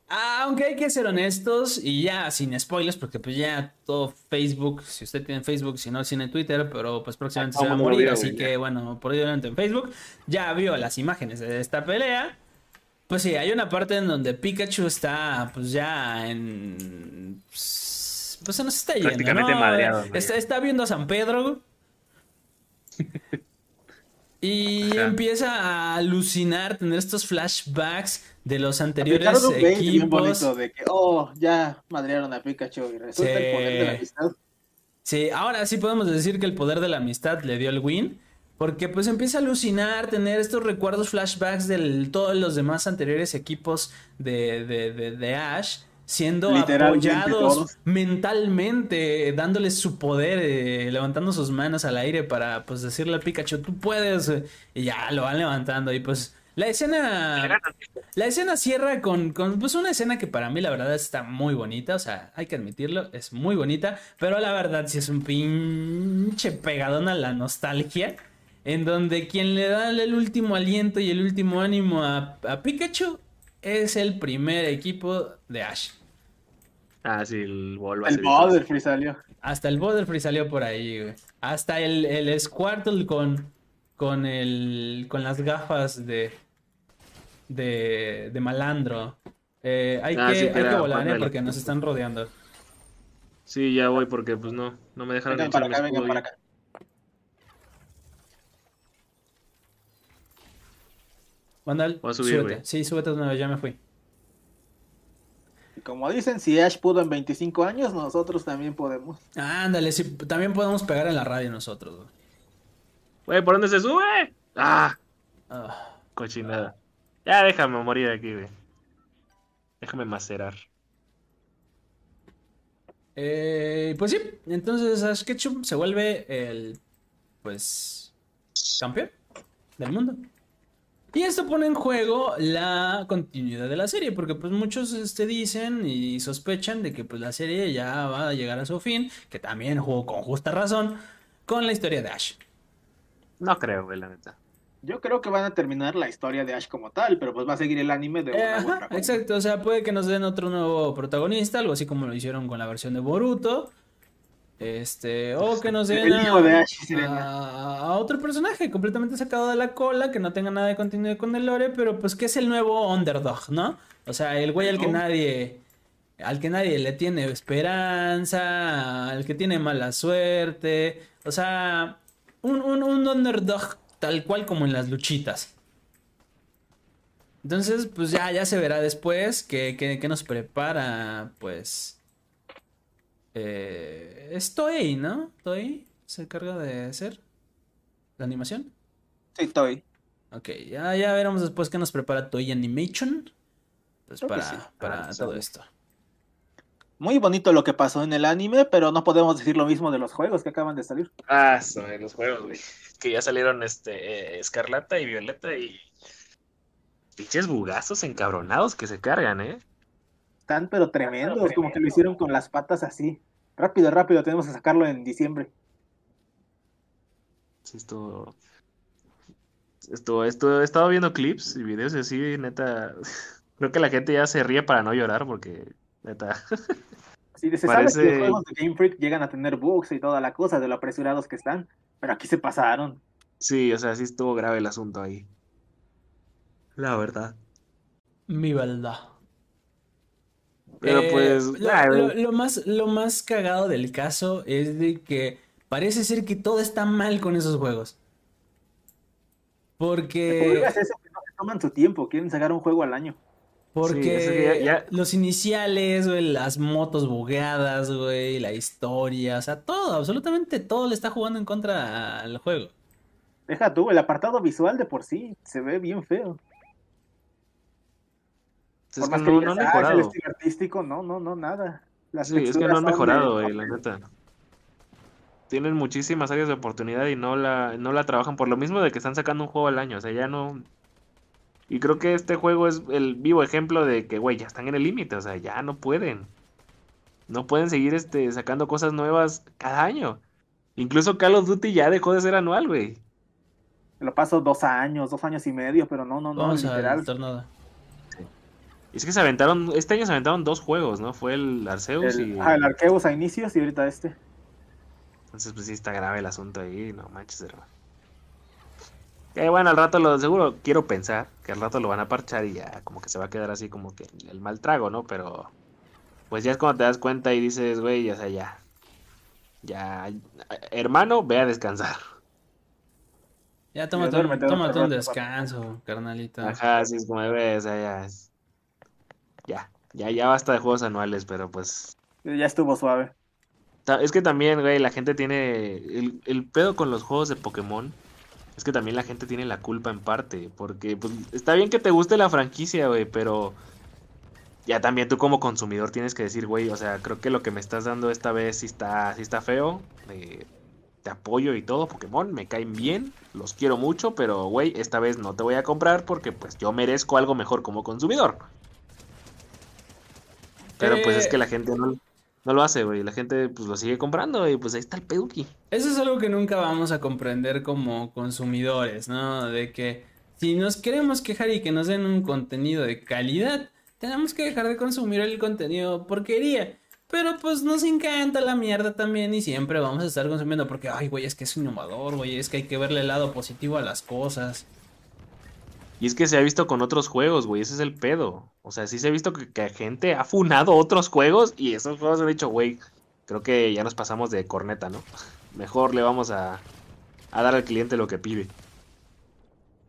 Aunque hay que ser honestos y ya sin spoilers, porque pues ya todo Facebook, si usted tiene Facebook, si no tiene Twitter, pero pues próximamente Ah, se va a morir, así que bueno, por delante en Facebook, ya vio las imágenes de esta pelea. Pues sí, hay una parte en donde Pikachu está pues ya en... Pues se nos está yendo, Prácticamente ¿no? madreado, ¿no? Está, está viendo a San Pedro. Y Ajá. empieza a alucinar, tener estos flashbacks de los anteriores Aplicaron un bait bien equipos. bonito de que, oh, ya madrearon a Pikachu y resulta Sí. el poder de la amistad. Sí, ahora sí podemos decir que el poder de la amistad le dio el win. Porque pues empieza a alucinar, tener estos recuerdos flashbacks de todos los demás anteriores equipos de, de, de- de Ash siendo apoyados mentalmente, dándoles su poder, eh, levantando sus manos al aire para pues decirle al Pikachu, tú puedes, eh, y ya lo van levantando. Y pues la escena... La escena cierra con, con, pues una escena que para mí la verdad está muy bonita, o sea, hay que admitirlo, es muy bonita, pero la verdad sí es un pinche pegadón a la nostalgia, en donde quien le da el último aliento y el último ánimo a, a Pikachu es el primer equipo de Ash. Ah, sí, el Bulbasaur. El Butterfree salió. Hasta el Butterfree salió por ahí, güey. Hasta el, el Squirtle con, con, el, con las gafas de, de, de malandro. Eh, hay, Ah, que, sí, hay que era volar, ¿eh? Porque nos están rodeando. Sí, ya voy porque pues no, no me dejaron Vengan echar para acá, vengan para acá. Vandal, Voy a subir, súbete. güey. Sí, súbete de una vez, ya me fui. Y como dicen, si Ash pudo en 25 años, nosotros también podemos. Ándale, sí, también podemos pegar en la radio nosotros. güey. Güey, ¿por dónde se sube? Ah, Ah, cochinada. Ya déjame morir aquí, güey. Déjame macerar. eh, pues sí, entonces Ash Ketchum se vuelve el, pues, campeón del mundo. Y esto pone en juego la continuidad de la serie, porque pues muchos este, dicen y sospechan de que pues la serie ya va a llegar a su fin, que también jugó con justa razón, con la historia de Ash. No creo, güey, la neta. Yo creo que van a terminar la historia de Ash como tal, pero pues va a seguir el anime de una u otra exacto, o sea, puede que nos den otro nuevo protagonista, algo así como lo hicieron con la versión de Boruto. Este, o que nos den a, otro personaje completamente sacado de la cola, que no tenga nada de continuidad con el lore, pero pues que es el nuevo underdog, ¿no? O sea, el güey al que No. nadie, al que nadie le tiene esperanza, al que tiene mala suerte, o sea, un, un, un underdog tal cual como en las luchitas. Entonces, pues ya, ya se verá después que, que- que nos prepara, pues... Eh, es Toei, ¿no? Toei se encarga de hacer la animación. Sí, estoy. Ok, ya, ya veremos después qué nos prepara Toei Animation. Pues para, sí. para Ah, todo sí. esto. Muy bonito lo que pasó en el anime, pero no podemos decir lo mismo de los juegos que acaban de salir. Ah, son los juegos, güey. Que ya salieron este eh, Escarlata y Violeta y. Pinches bugazos encabronados que se cargan, ¿eh? Están pero tremendos, como que lo hicieron con las patas así. Rápido, rápido, tenemos que sacarlo en diciembre. Sí, esto. Esto, esto, he estado viendo clips y videos y así, neta. Creo que la gente ya se ríe para no llorar porque, neta. De, se Parece- sabe que los juegos de Game Freak llegan a tener bugs y toda la cosa de lo apresurados que están, pero aquí se pasaron. Sí, o sea, sí estuvo grave el asunto ahí. La verdad. Mi verdad. Pero Eh, pues. lo, lo- lo más, lo más cagado del caso es de que parece ser que todo está mal con esos juegos. Porque, es eso, que no se toman su tiempo, quieren sacar un juego al año. porque Sí, eso que ya- ya- los iniciales, güey, las motos bugueadas, güey, la historia, o sea, todo, absolutamente todo le está jugando en contra al juego. Deja tú, el apartado visual de por sí se ve bien feo. Es Por que más no, que no han "Ah, es el mejorado. estilo artístico, no, no, no, nada. Las Sí, es que no han de mejorado, güey, la neta. Tienen muchísimas áreas de oportunidad y no la, no la trabajan por lo mismo de que están sacando un juego al año. O sea, ya no. Y creo que este juego es el vivo ejemplo de que, güey, ya están en el límite. O sea, ya no pueden. No pueden seguir este, sacando cosas nuevas cada año. Incluso Call of Duty ya dejó de ser anual, güey. Lo paso dos años, dos años y medio, pero no, no, no, Vamos literal. al tornado. Y es que se aventaron, este año se aventaron dos juegos, ¿no? Fue el Arceus El, y... ah, el Arceus a inicios y ahorita este. Entonces, pues sí está grave el asunto ahí, no manches, hermano. Que bueno, al rato lo seguro, quiero pensar que al rato lo van a parchar y ya como que se va a quedar así como que el mal trago, ¿no? Pero pues ya es cuando te das cuenta y dices, güey, o sea, ya. Ya, hermano, ve a descansar. Ya tómate, Ya un, duérmete, tómate un descanso, carnalito. Ajá, así es como, güey, o sea, ya. Ya, ya, ya basta de juegos anuales, pero pues Ya estuvo suave. Es que también, güey, la gente tiene. El, el pedo con los juegos de Pokémon es que también la gente tiene la culpa en parte. Porque, pues, está bien que te guste la franquicia, güey, pero. Ya también tú como consumidor tienes que decir, güey, o sea, creo que lo que me estás dando esta vez sí está, sí está feo. eh, te apoyo y todo, Pokémon, me caen bien, los quiero mucho, pero, güey, esta vez no te voy a comprar porque, pues, yo merezco algo mejor como consumidor. Pero, pues, es Eh, que la gente no, no lo hace, güey. La gente pues lo sigue comprando y pues ahí está el peduki. Eso es algo que nunca vamos a comprender como consumidores, ¿no? De que si nos queremos quejar y que nos den un contenido de calidad, tenemos que dejar de consumir el contenido porquería. Pero pues nos encanta la mierda también y siempre vamos a estar consumiendo porque, ay, güey, es que es innovador, güey, es que hay que verle el lado positivo a las cosas. Y es que se ha visto con otros juegos, güey, ese es el pedo. O sea, sí se ha visto que, que gente ha funado otros juegos y esos juegos han dicho, güey, creo que ya nos pasamos de corneta, ¿no? Mejor le vamos a, a dar al cliente lo que pide.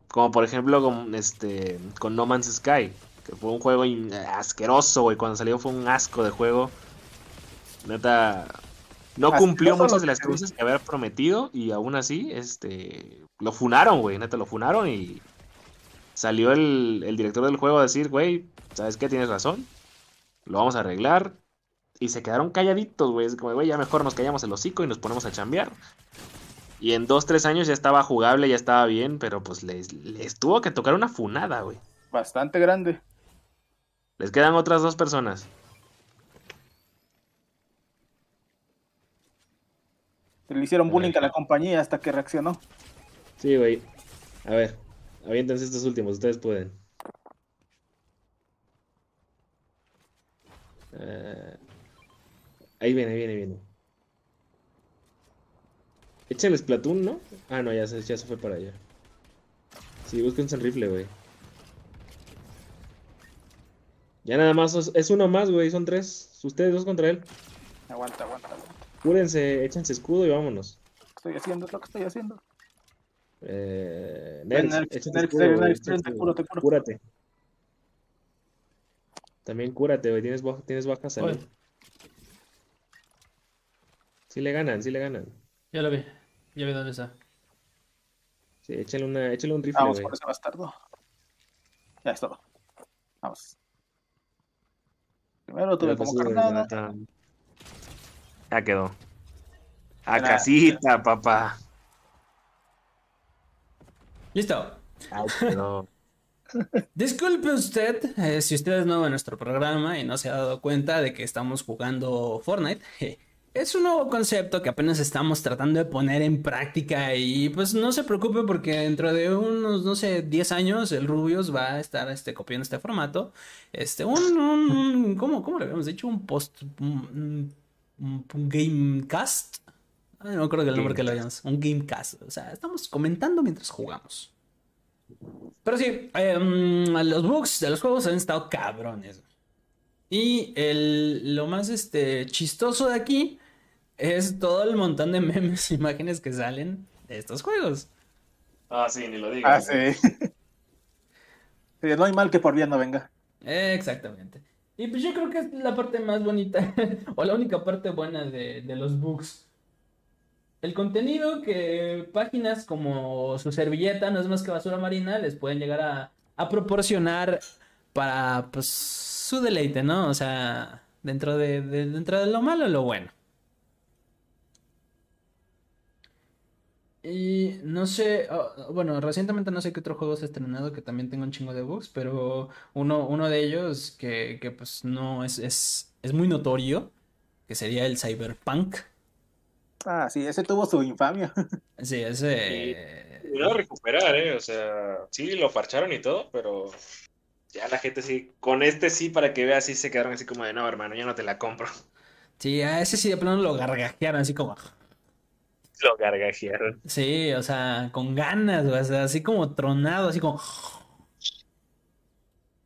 Como por ejemplo con, este, con No Man's Sky, que fue un juego asqueroso, güey. Cuando salió fue un asco de juego. Neta, no cumplió muchas de las cosas que había prometido y aún así, este, lo funaron, güey. Neta, lo funaron y salió el, el director del juego a decir, güey, ¿sabes qué? Tienes razón. Lo vamos a arreglar. Y se quedaron calladitos, güey. Es como, güey, ya mejor nos callamos el hocico y nos ponemos a chambear. Y en dos, tres años ya estaba jugable, ya estaba bien, pero pues les, les tuvo que tocar una funada, güey. Bastante grande. Les quedan otras dos personas. Le hicieron bullying a la compañía hasta que reaccionó. Sí, güey. A ver, aviéntense estos últimos, ustedes pueden. Eh, ahí viene, ahí viene, ahí viene. Échales Splatoon, ¿no? Ah, no, ya se, ya se fue para allá. Sí, búsquense el rifle, güey. Ya nada más, es- es uno más, güey, son tres. Ustedes dos contra él. Aguanta, aguanta, aguanta. Cúrense, échense escudo y vámonos. Lo que estoy haciendo es lo que estoy haciendo. Eh, Ven, Nerds, Nerds, échate Nerds, escudo, Nerds, güey, Nerds, échate Nerds, te escudo. curo, te curo. Cúrate. También cúrate, güey. Tienes, tienes baja salud. Oye. Sí le ganan, sí le ganan. Ya lo vi. Ya vi dónde está. Sí, échale, una, échale un rifle, Vamos güey. por ese bastardo. Ya es todo. Vamos. Primero tuve como carnada. Ya quedó. A Era- casita, papá. Listo. Ay. Disculpe usted eh, si usted es nuevo en nuestro programa y no se ha dado cuenta de que estamos jugando Fortnite. Je, Es un nuevo concepto que apenas estamos tratando de poner en práctica y pues no se preocupe porque dentro de unos, no sé, 10 años el Rubius va a estar este, copiando este formato. Este, un, un, un- ¿cómo, cómo le habíamos dicho? Un post, un, un, un gamecast. Ay, no me acuerdo el nombre que lo habíamos. Un gamecast. O sea, estamos comentando mientras jugamos. Pero sí, em, los bugs de los juegos han estado cabrones. Y el, lo más este, chistoso de aquí es todo el montón de memes, imágenes que salen de estos juegos. Ah, sí, ni lo Ah, digas. sí. Sí, No hay mal que por bien no venga. Exactamente. Y pues yo creo que es la parte más bonita, o la única parte buena de, de los bugs. El contenido que páginas como su servilleta, no es más que basura marina, les pueden llegar a, proporcionar para pues su deleite, ¿no? O sea, dentro de, de- dentro de lo malo, lo bueno. Y no sé, oh, bueno, recientemente no sé qué otro juego se ha estrenado que también tenga un chingo de bugs, pero uno, uno de ellos que, que pues no es, es, es muy notorio, que sería el Cyberpunk. Ah, sí, ese tuvo su infamia. Sí, ese... Lo recuperar, ¿eh? O sea, sí, lo parcharon y todo, pero ya la gente sí, con este sí, para que veas, sí se quedaron así como de, no, hermano, ya no te la compro. Sí, a ese sí de plano lo gargajearon así como... Lo gargajearon. Sí, o sea, con ganas, o sea, así como tronado, así como...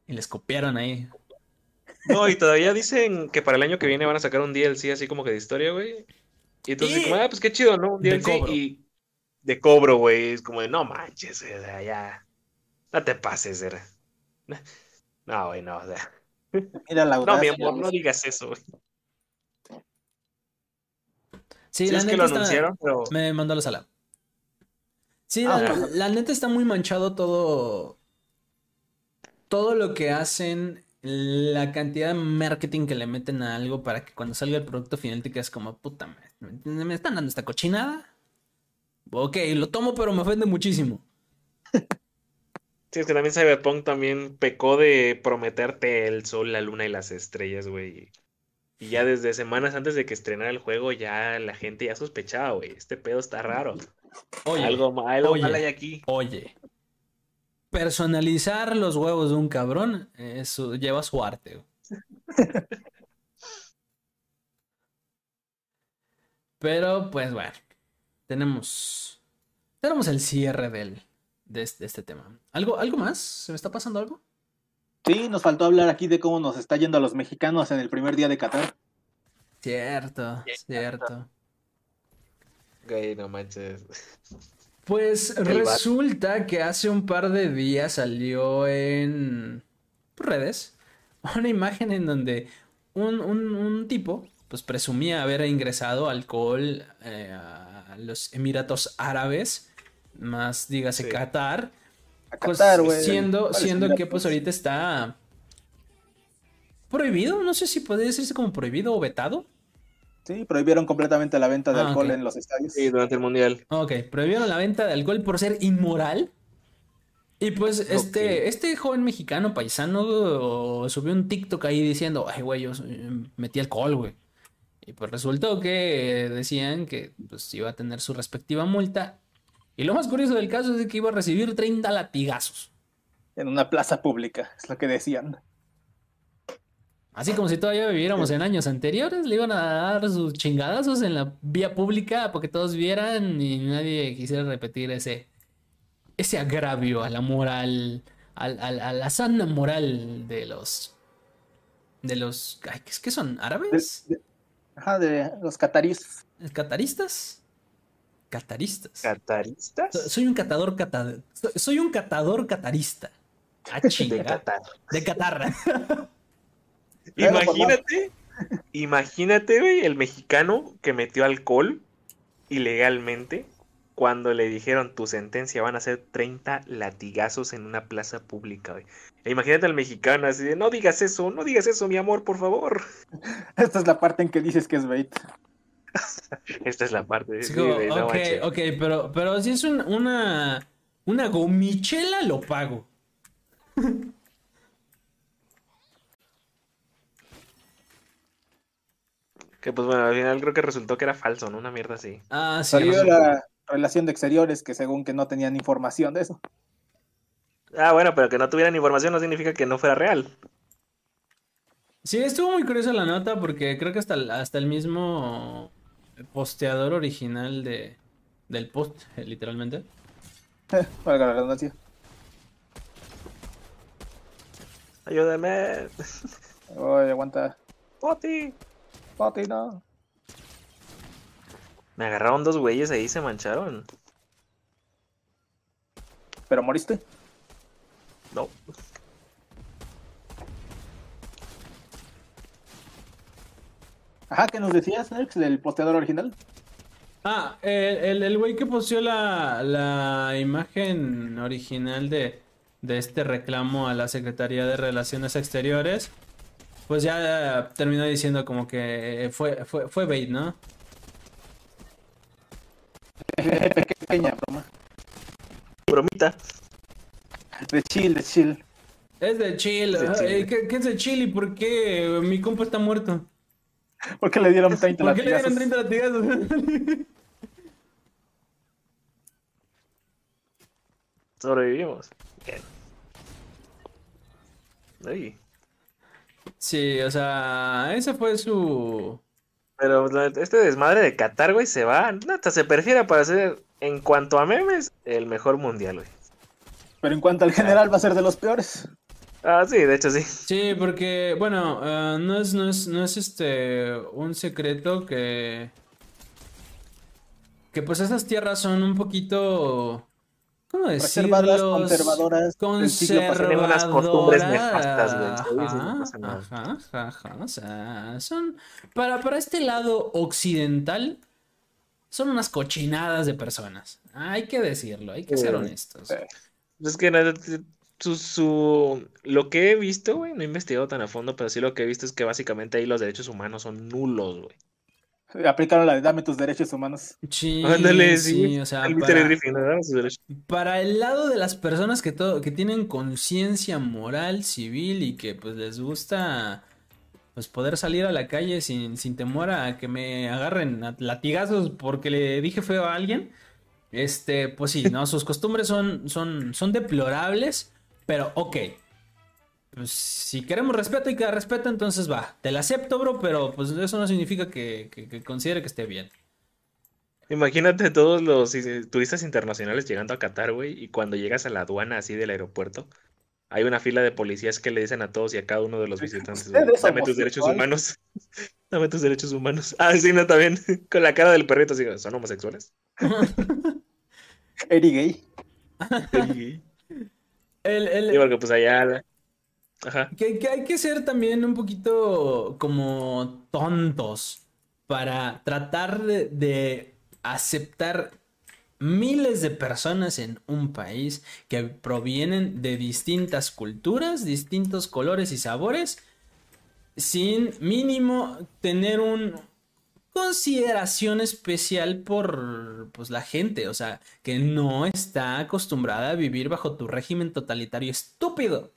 Y les copiaron ahí. No, y todavía dicen que para el año que viene van a sacar un DLC así como que de historia, güey. Y entonces, Y- como, ah, pues qué chido, ¿no? Un De DLC cobro. y de cobro, güey. Es como de, no manches, o sea, ya. No te pases, era. No, güey, no, o sea. Mira la No, mi audacia. amor, no digas eso, güey. Sí, Sí, la es que neta lo está- anunciaron, pero. Me mandó a la sala. Sí, Ah, la neta está muy manchado todo. Todo lo que hacen, la cantidad de marketing que le meten a algo para que cuando salga el producto final te quedes como, puta, madre, ¿me, están dando esta cochinada? Ok, lo tomo, pero me ofende muchísimo. Sí, es que también Cyberpunk también pecó de prometerte el sol, la luna y las estrellas, güey. Y ya desde semanas antes de que estrenara el juego, ya la gente ya sospechaba, güey. Este pedo está raro. Oye, Algo, algo oye. mal hay aquí. oye. Personalizar los huevos de un cabrón, eso lleva su arte. Pero, pues bueno, tenemos, tenemos el cierre del, de este, de este tema. ¿Algo, ¿Algo más? ¿Se me está pasando algo? Sí, nos faltó hablar aquí de cómo nos está yendo a los mexicanos en el primer día de Qatar. Cierto, cierto. Ok, no manches. Pues El resulta que hace un par de días salió en redes una imagen en donde un, un- un tipo pues presumía haber ingresado alcohol eh, a los Emiratos Árabes, más dígase Sí. Qatar, A pues, Qatar, güey. siendo, ¿Cuáles siendo que pues ahorita está prohibido, no sé si podría decirse como prohibido o vetado. Sí, prohibieron completamente la venta de Ah, alcohol en los estadios. Sí, durante el mundial. Ok, prohibieron la venta de alcohol por ser inmoral. Y pues este, este joven mexicano paisano subió un TikTok ahí diciendo, ay, güey, yo eh, metí alcohol, güey. Y pues resultó que decían que pues iba a tener su respectiva multa. Y lo más curioso del caso es que iba a recibir 30 latigazos. En una plaza pública, es lo que decían. Así como si todavía viviéramos en años anteriores, le iban a dar sus chingadazos en la vía pública para que todos vieran y nadie quisiera repetir ese, ese agravio a la moral, al- al- a la sana moral de los, de los, ay, ¿qué, qué son? ¿Árabes? De- de- ajá, de los. ¿Cataristas? Cataristas. ¿Cataristas? So- Soy un catador cata- so- soy un catador catarista. Ah, De. Qatar. De Qatar. Pues, Imagínate, imagínate, güey, el mexicano que metió alcohol ilegalmente cuando le dijeron tu sentencia van a ser 30 latigazos en una plaza pública, güey. E imagínate al mexicano así de, no digas eso, no digas eso, mi amor, por favor. Esta es la parte en que dices que es bait. Esta es la parte. Sí, como, güey, no ok, ok, pero, pero si es un- una, una gomichela, lo pago. Que pues bueno, al final creo que resultó que era falso, ¿no? Una mierda así. Ah, sí. Salió la relación de exteriores que según que no tenían información de eso. Ah, bueno, pero que no tuvieran información no significa que no fuera real. Sí, estuvo muy curiosa la nota porque creo que hasta, el- hasta el mismo posteador original de, del post, eh, literalmente. Valga la redundancia. Ayúdame. Oye, aguanta. Poti. Poti, no. Me agarraron dos güeyes ahí y se mancharon. ¿Pero moriste? No. Ajá, ¿qué nos decías, Nerx, del posteador original? Ah, el, el, el güey que posteó la, la imagen original de, de este reclamo a la Secretaría de Relaciones Exteriores, pues ya terminó diciendo como que fue, fue, fue bait, ¿no? Pequeña broma. Bromita. De chill, de chill. Es de chill. Es de ajá, chill. eh, ¿Qué, qué es de chill y por qué mi compa está muerto? ¿Por qué le dieron 30 ¿Por qué le dieron latigazos? 30 latigazos? Sobrevivimos. Bien. Ay. sí, o sea, ese fue su... Pero este desmadre de Qatar, güey, se va. Nata, se prefiere para ser, en cuanto a memes, el mejor mundial, güey. Pero en cuanto al general va a ser de los peores. Ah, sí, de hecho sí. Sí, porque, bueno, eh, no es, no es, no es este un secreto que. Que pues esas tierras son un poquito. ¿Cómo Reservadas, conservadoras, pasado. Tienen unas costumbres nefastas, Conservadoras. güey, Ajá, ajá, O sea, son. Para, para este lado occidental, son unas cochinadas de personas. Hay que decirlo, hay que ser honestos. Sí. Es que nada, su, su- lo que he visto, güey, no he investigado tan a fondo, pero sí lo que he visto es que básicamente ahí los derechos humanos son nulos, güey. Aplicaron la de dame tus derechos humanos. Sí, Ándale, sí. sí, o sea, El para-. Griffin, ¿verdad? Sus derechos. Para el lado de las personas que todo, que tienen conciencia moral, civil y que pues les gusta pues poder salir a la calle sin, sin temor a que me agarren a latigazos porque le dije feo a alguien. Este, pues sí, no, sus costumbres son, son, son deplorables, pero ok. Pues si queremos respeto y que respeto, entonces va. Te la acepto, bro, pero pues eso no significa que, que- que considere que esté bien. Imagínate todos los eh, turistas internacionales llegando a Qatar, güey, y cuando llegas a la aduana así del aeropuerto, hay una fila de policías que le dicen a todos y a cada uno de los visitantes, dame tus derechos homosexuales". humanos. Dame tus derechos humanos. Ah, sí, no, también. Con la cara del perrito así, ¿son homosexuales? Eri gay. Sí, El, el- porque pues allá... que, hay que ser también un poquito como tontos para tratar de, de aceptar miles de personas en un país que provienen de distintas culturas, distintos colores y sabores, sin mínimo tener un consideración especial por pues la gente, o sea, que no está acostumbrada a vivir bajo tu régimen totalitario estúpido.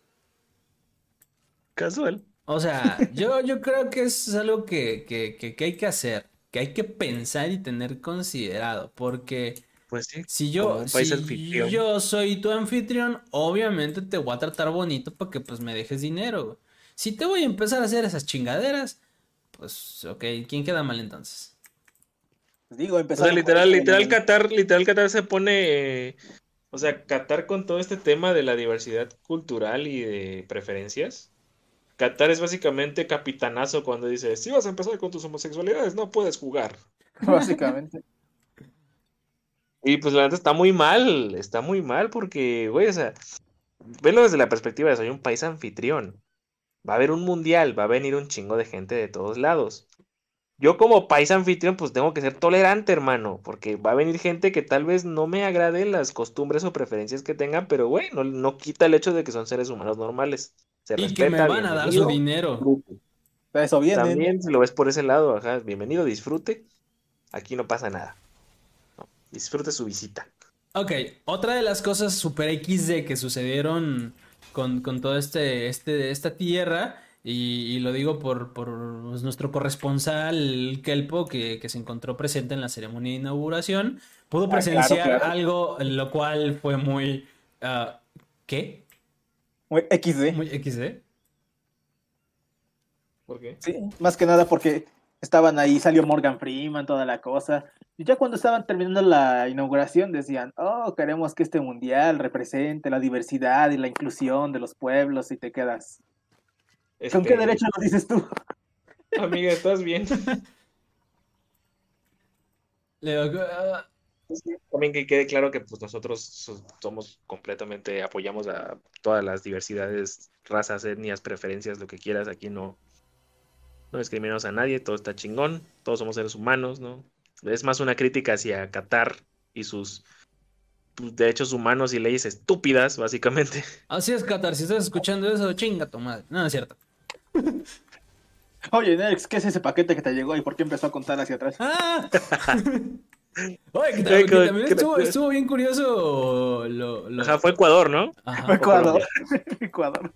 Casual. O sea, yo, yo creo que es algo que, que, que, que hay que hacer, que hay que pensar y tener considerado, porque Pues sí. si yo, si yo soy tu anfitrión, obviamente te voy a tratar bonito para que pues me dejes dinero. güey. Si te voy a empezar a hacer esas chingaderas, pues ok, ¿quién queda mal entonces? Pues digo, O empezaron sea, literal, esto literal Qatar, literal Qatar se pone, eh, o sea, Qatar con todo este tema de la diversidad cultural y de preferencias. Qatar es básicamente capitanazo cuando dice, si vas a empezar con tus homosexualidades, no puedes jugar. Básicamente. Y pues la neta está muy mal, está muy mal porque, güey, o sea, velo desde la perspectiva de soy un país anfitrión. Va a haber un mundial, va a venir un chingo de gente de todos lados. Yo como país anfitrión, pues tengo que ser tolerante, hermano, porque va a venir gente que tal vez no me agrade las costumbres o preferencias que tengan, pero güey, no, no quita el hecho de que son seres humanos normales. Se Y que me respeta, van a dar su dinero. disfrute. Eso viene. También si lo ves por ese lado, ajá, bienvenido, disfrute. Aquí no pasa nada. No, disfrute su visita. Ok, otra de las cosas super XD que sucedieron con, con todo este, este, esta tierra, y, y lo digo por, por pues, nuestro corresponsal Kelpo, que, que se encontró presente en la ceremonia de inauguración, pudo Ah, claro, presenciar claro. algo, lo cual fue muy... ah, ¿qué? Muy XD. Muy XD. ¿Por qué? Sí, más que nada porque estaban ahí, salió Morgan Freeman, toda la cosa. Y ya cuando estaban terminando la inauguración decían, oh, queremos que este mundial represente la diversidad y la inclusión de los pueblos y te quedas. ¿Con qué Este, derecho lo dices tú? Amiga, ¿estás bien? Le digo, ah, También que quede claro que pues nosotros so- somos completamente, apoyamos a todas las diversidades, razas, etnias, preferencias, lo que quieras. Aquí no, no discriminamos a nadie, todo está chingón, todos somos seres humanos, ¿no? Es más una crítica hacia Qatar y sus pues, derechos humanos y leyes estúpidas, básicamente. Así es, Qatar, si estás escuchando eso, chinga tu madre. No, no es cierto. Oye, Nex, ¿qué es ese paquete que te llegó y por qué empezó a contar hacia atrás? ¡Ah! Oye, que, Oye, que que- también que- estuvo, estuvo bien curioso lo, lo- Ajá, fue Ecuador, ¿no? Ajá. Fue Ecuador. Ecuador.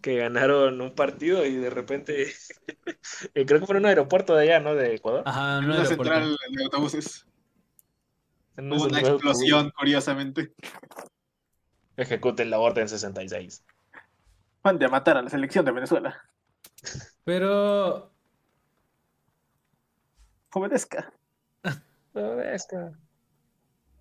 Que ganaron un partido y de repente, eh, creo que fue en un aeropuerto de allá, ¿no? De Ecuador. Ajá, no En una central de autobuses. En Hubo un una explosión, curiosamente. Ejecuten la orden 66. Mande a matar a la selección de Venezuela. Pero Obedezca.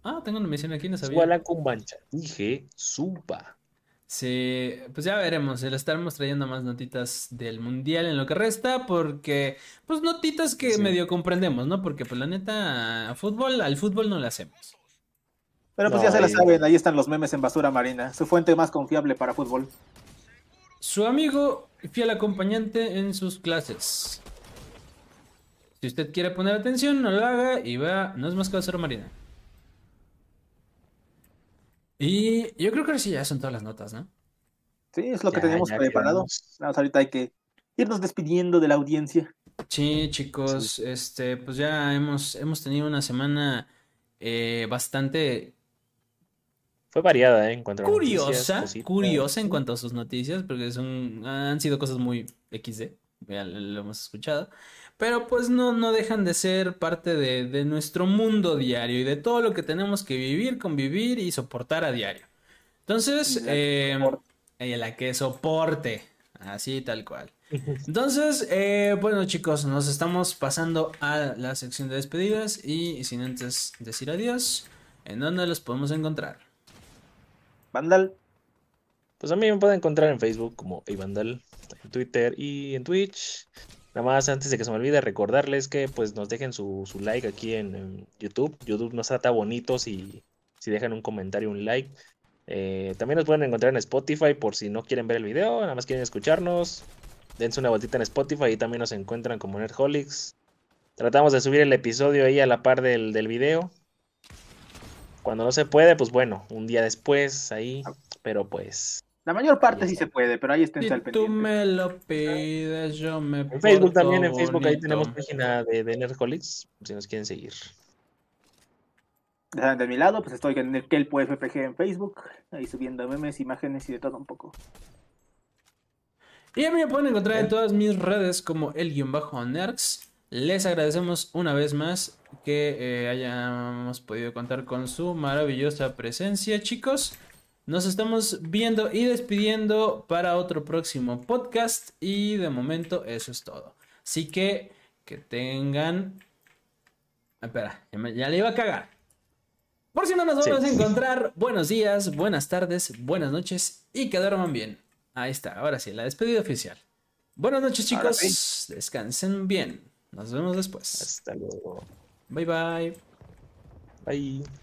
Ah, tengo una misión aquí, no sabía. Suala cumbancha. Dije, supa. Sí, pues ya veremos. Le estaremos trayendo más notitas del mundial en lo que resta, porque, pues notitas que Sí. medio comprendemos, ¿no? Porque, pues la neta, a fútbol, al fútbol no le hacemos. Pero pues No, ya se la saben, ahí están los memes en basura marina, su fuente más confiable para fútbol. Su amigo fiel acompañante en sus clases. Si usted quiere poner atención, no lo haga y vea, no es más que basura marina. Y yo creo que ahora sí ya son todas las notas, ¿no? Sí, es lo que Ya, tenemos preparado. más ahorita hay que irnos despidiendo de la audiencia. Sí, chicos, este, pues ya hemos, hemos tenido una semana eh, bastante Fue variada, ¿eh? En cuanto a curiosa, noticias, curiosa en cuanto a sus noticias, porque son, han sido cosas muy XD, ya lo hemos escuchado, pero pues no, no dejan de ser parte de, de nuestro mundo diario y de todo lo que tenemos que vivir, convivir y soportar a diario. Entonces, La eh, ella la que soporte, Así tal cual. Entonces, eh, bueno chicos, nos estamos pasando a la sección de despedidas y sin antes decir adiós, ¿en dónde los podemos encontrar? Vandal. Pues a mí me pueden encontrar en Facebook como Vandal, en Twitter y en Twitch. Nada más antes de que se me olvide recordarles que pues nos dejen su, su like aquí en, en, YouTube. YouTube nos trata bonito si, si dejan un comentario, un like. Eh, también nos pueden encontrar en Spotify por si no quieren ver el video, nada más quieren escucharnos. Dense una vueltita en Spotify y también nos encuentran como Nerdholics. Tratamos de subir el episodio ahí a la par del, del video. Cuando no se puede, pues bueno, un día después ahí, pero pues la mayor parte sí se puede, pero ahí estén si al tú me lo pides, yo me En Facebook también, en Facebook ahí tenemos página de, de Nerdholics, si nos quieren seguir. De mi lado, pues estoy en el Kelpo FPG en Facebook, ahí subiendo memes, imágenes y de todo un poco. Y a mí me pueden encontrar en todas mis redes como el-nerds. Les agradecemos una vez más que eh, hayamos podido contar con su maravillosa presencia, chicos. Nos estamos viendo y despidiendo para otro próximo podcast y de momento eso es todo. Así que que tengan... Espera, ya, me, ya le iba a cagar. Por si no nos vamos sí. a encontrar, buenos días, buenas tardes, buenas noches y que duerman bien. Ahí está, ahora sí, la despedida oficial. Buenas noches chicos, sí. descansen bien. Nos vemos después. Hasta luego. Bye bye. Bye.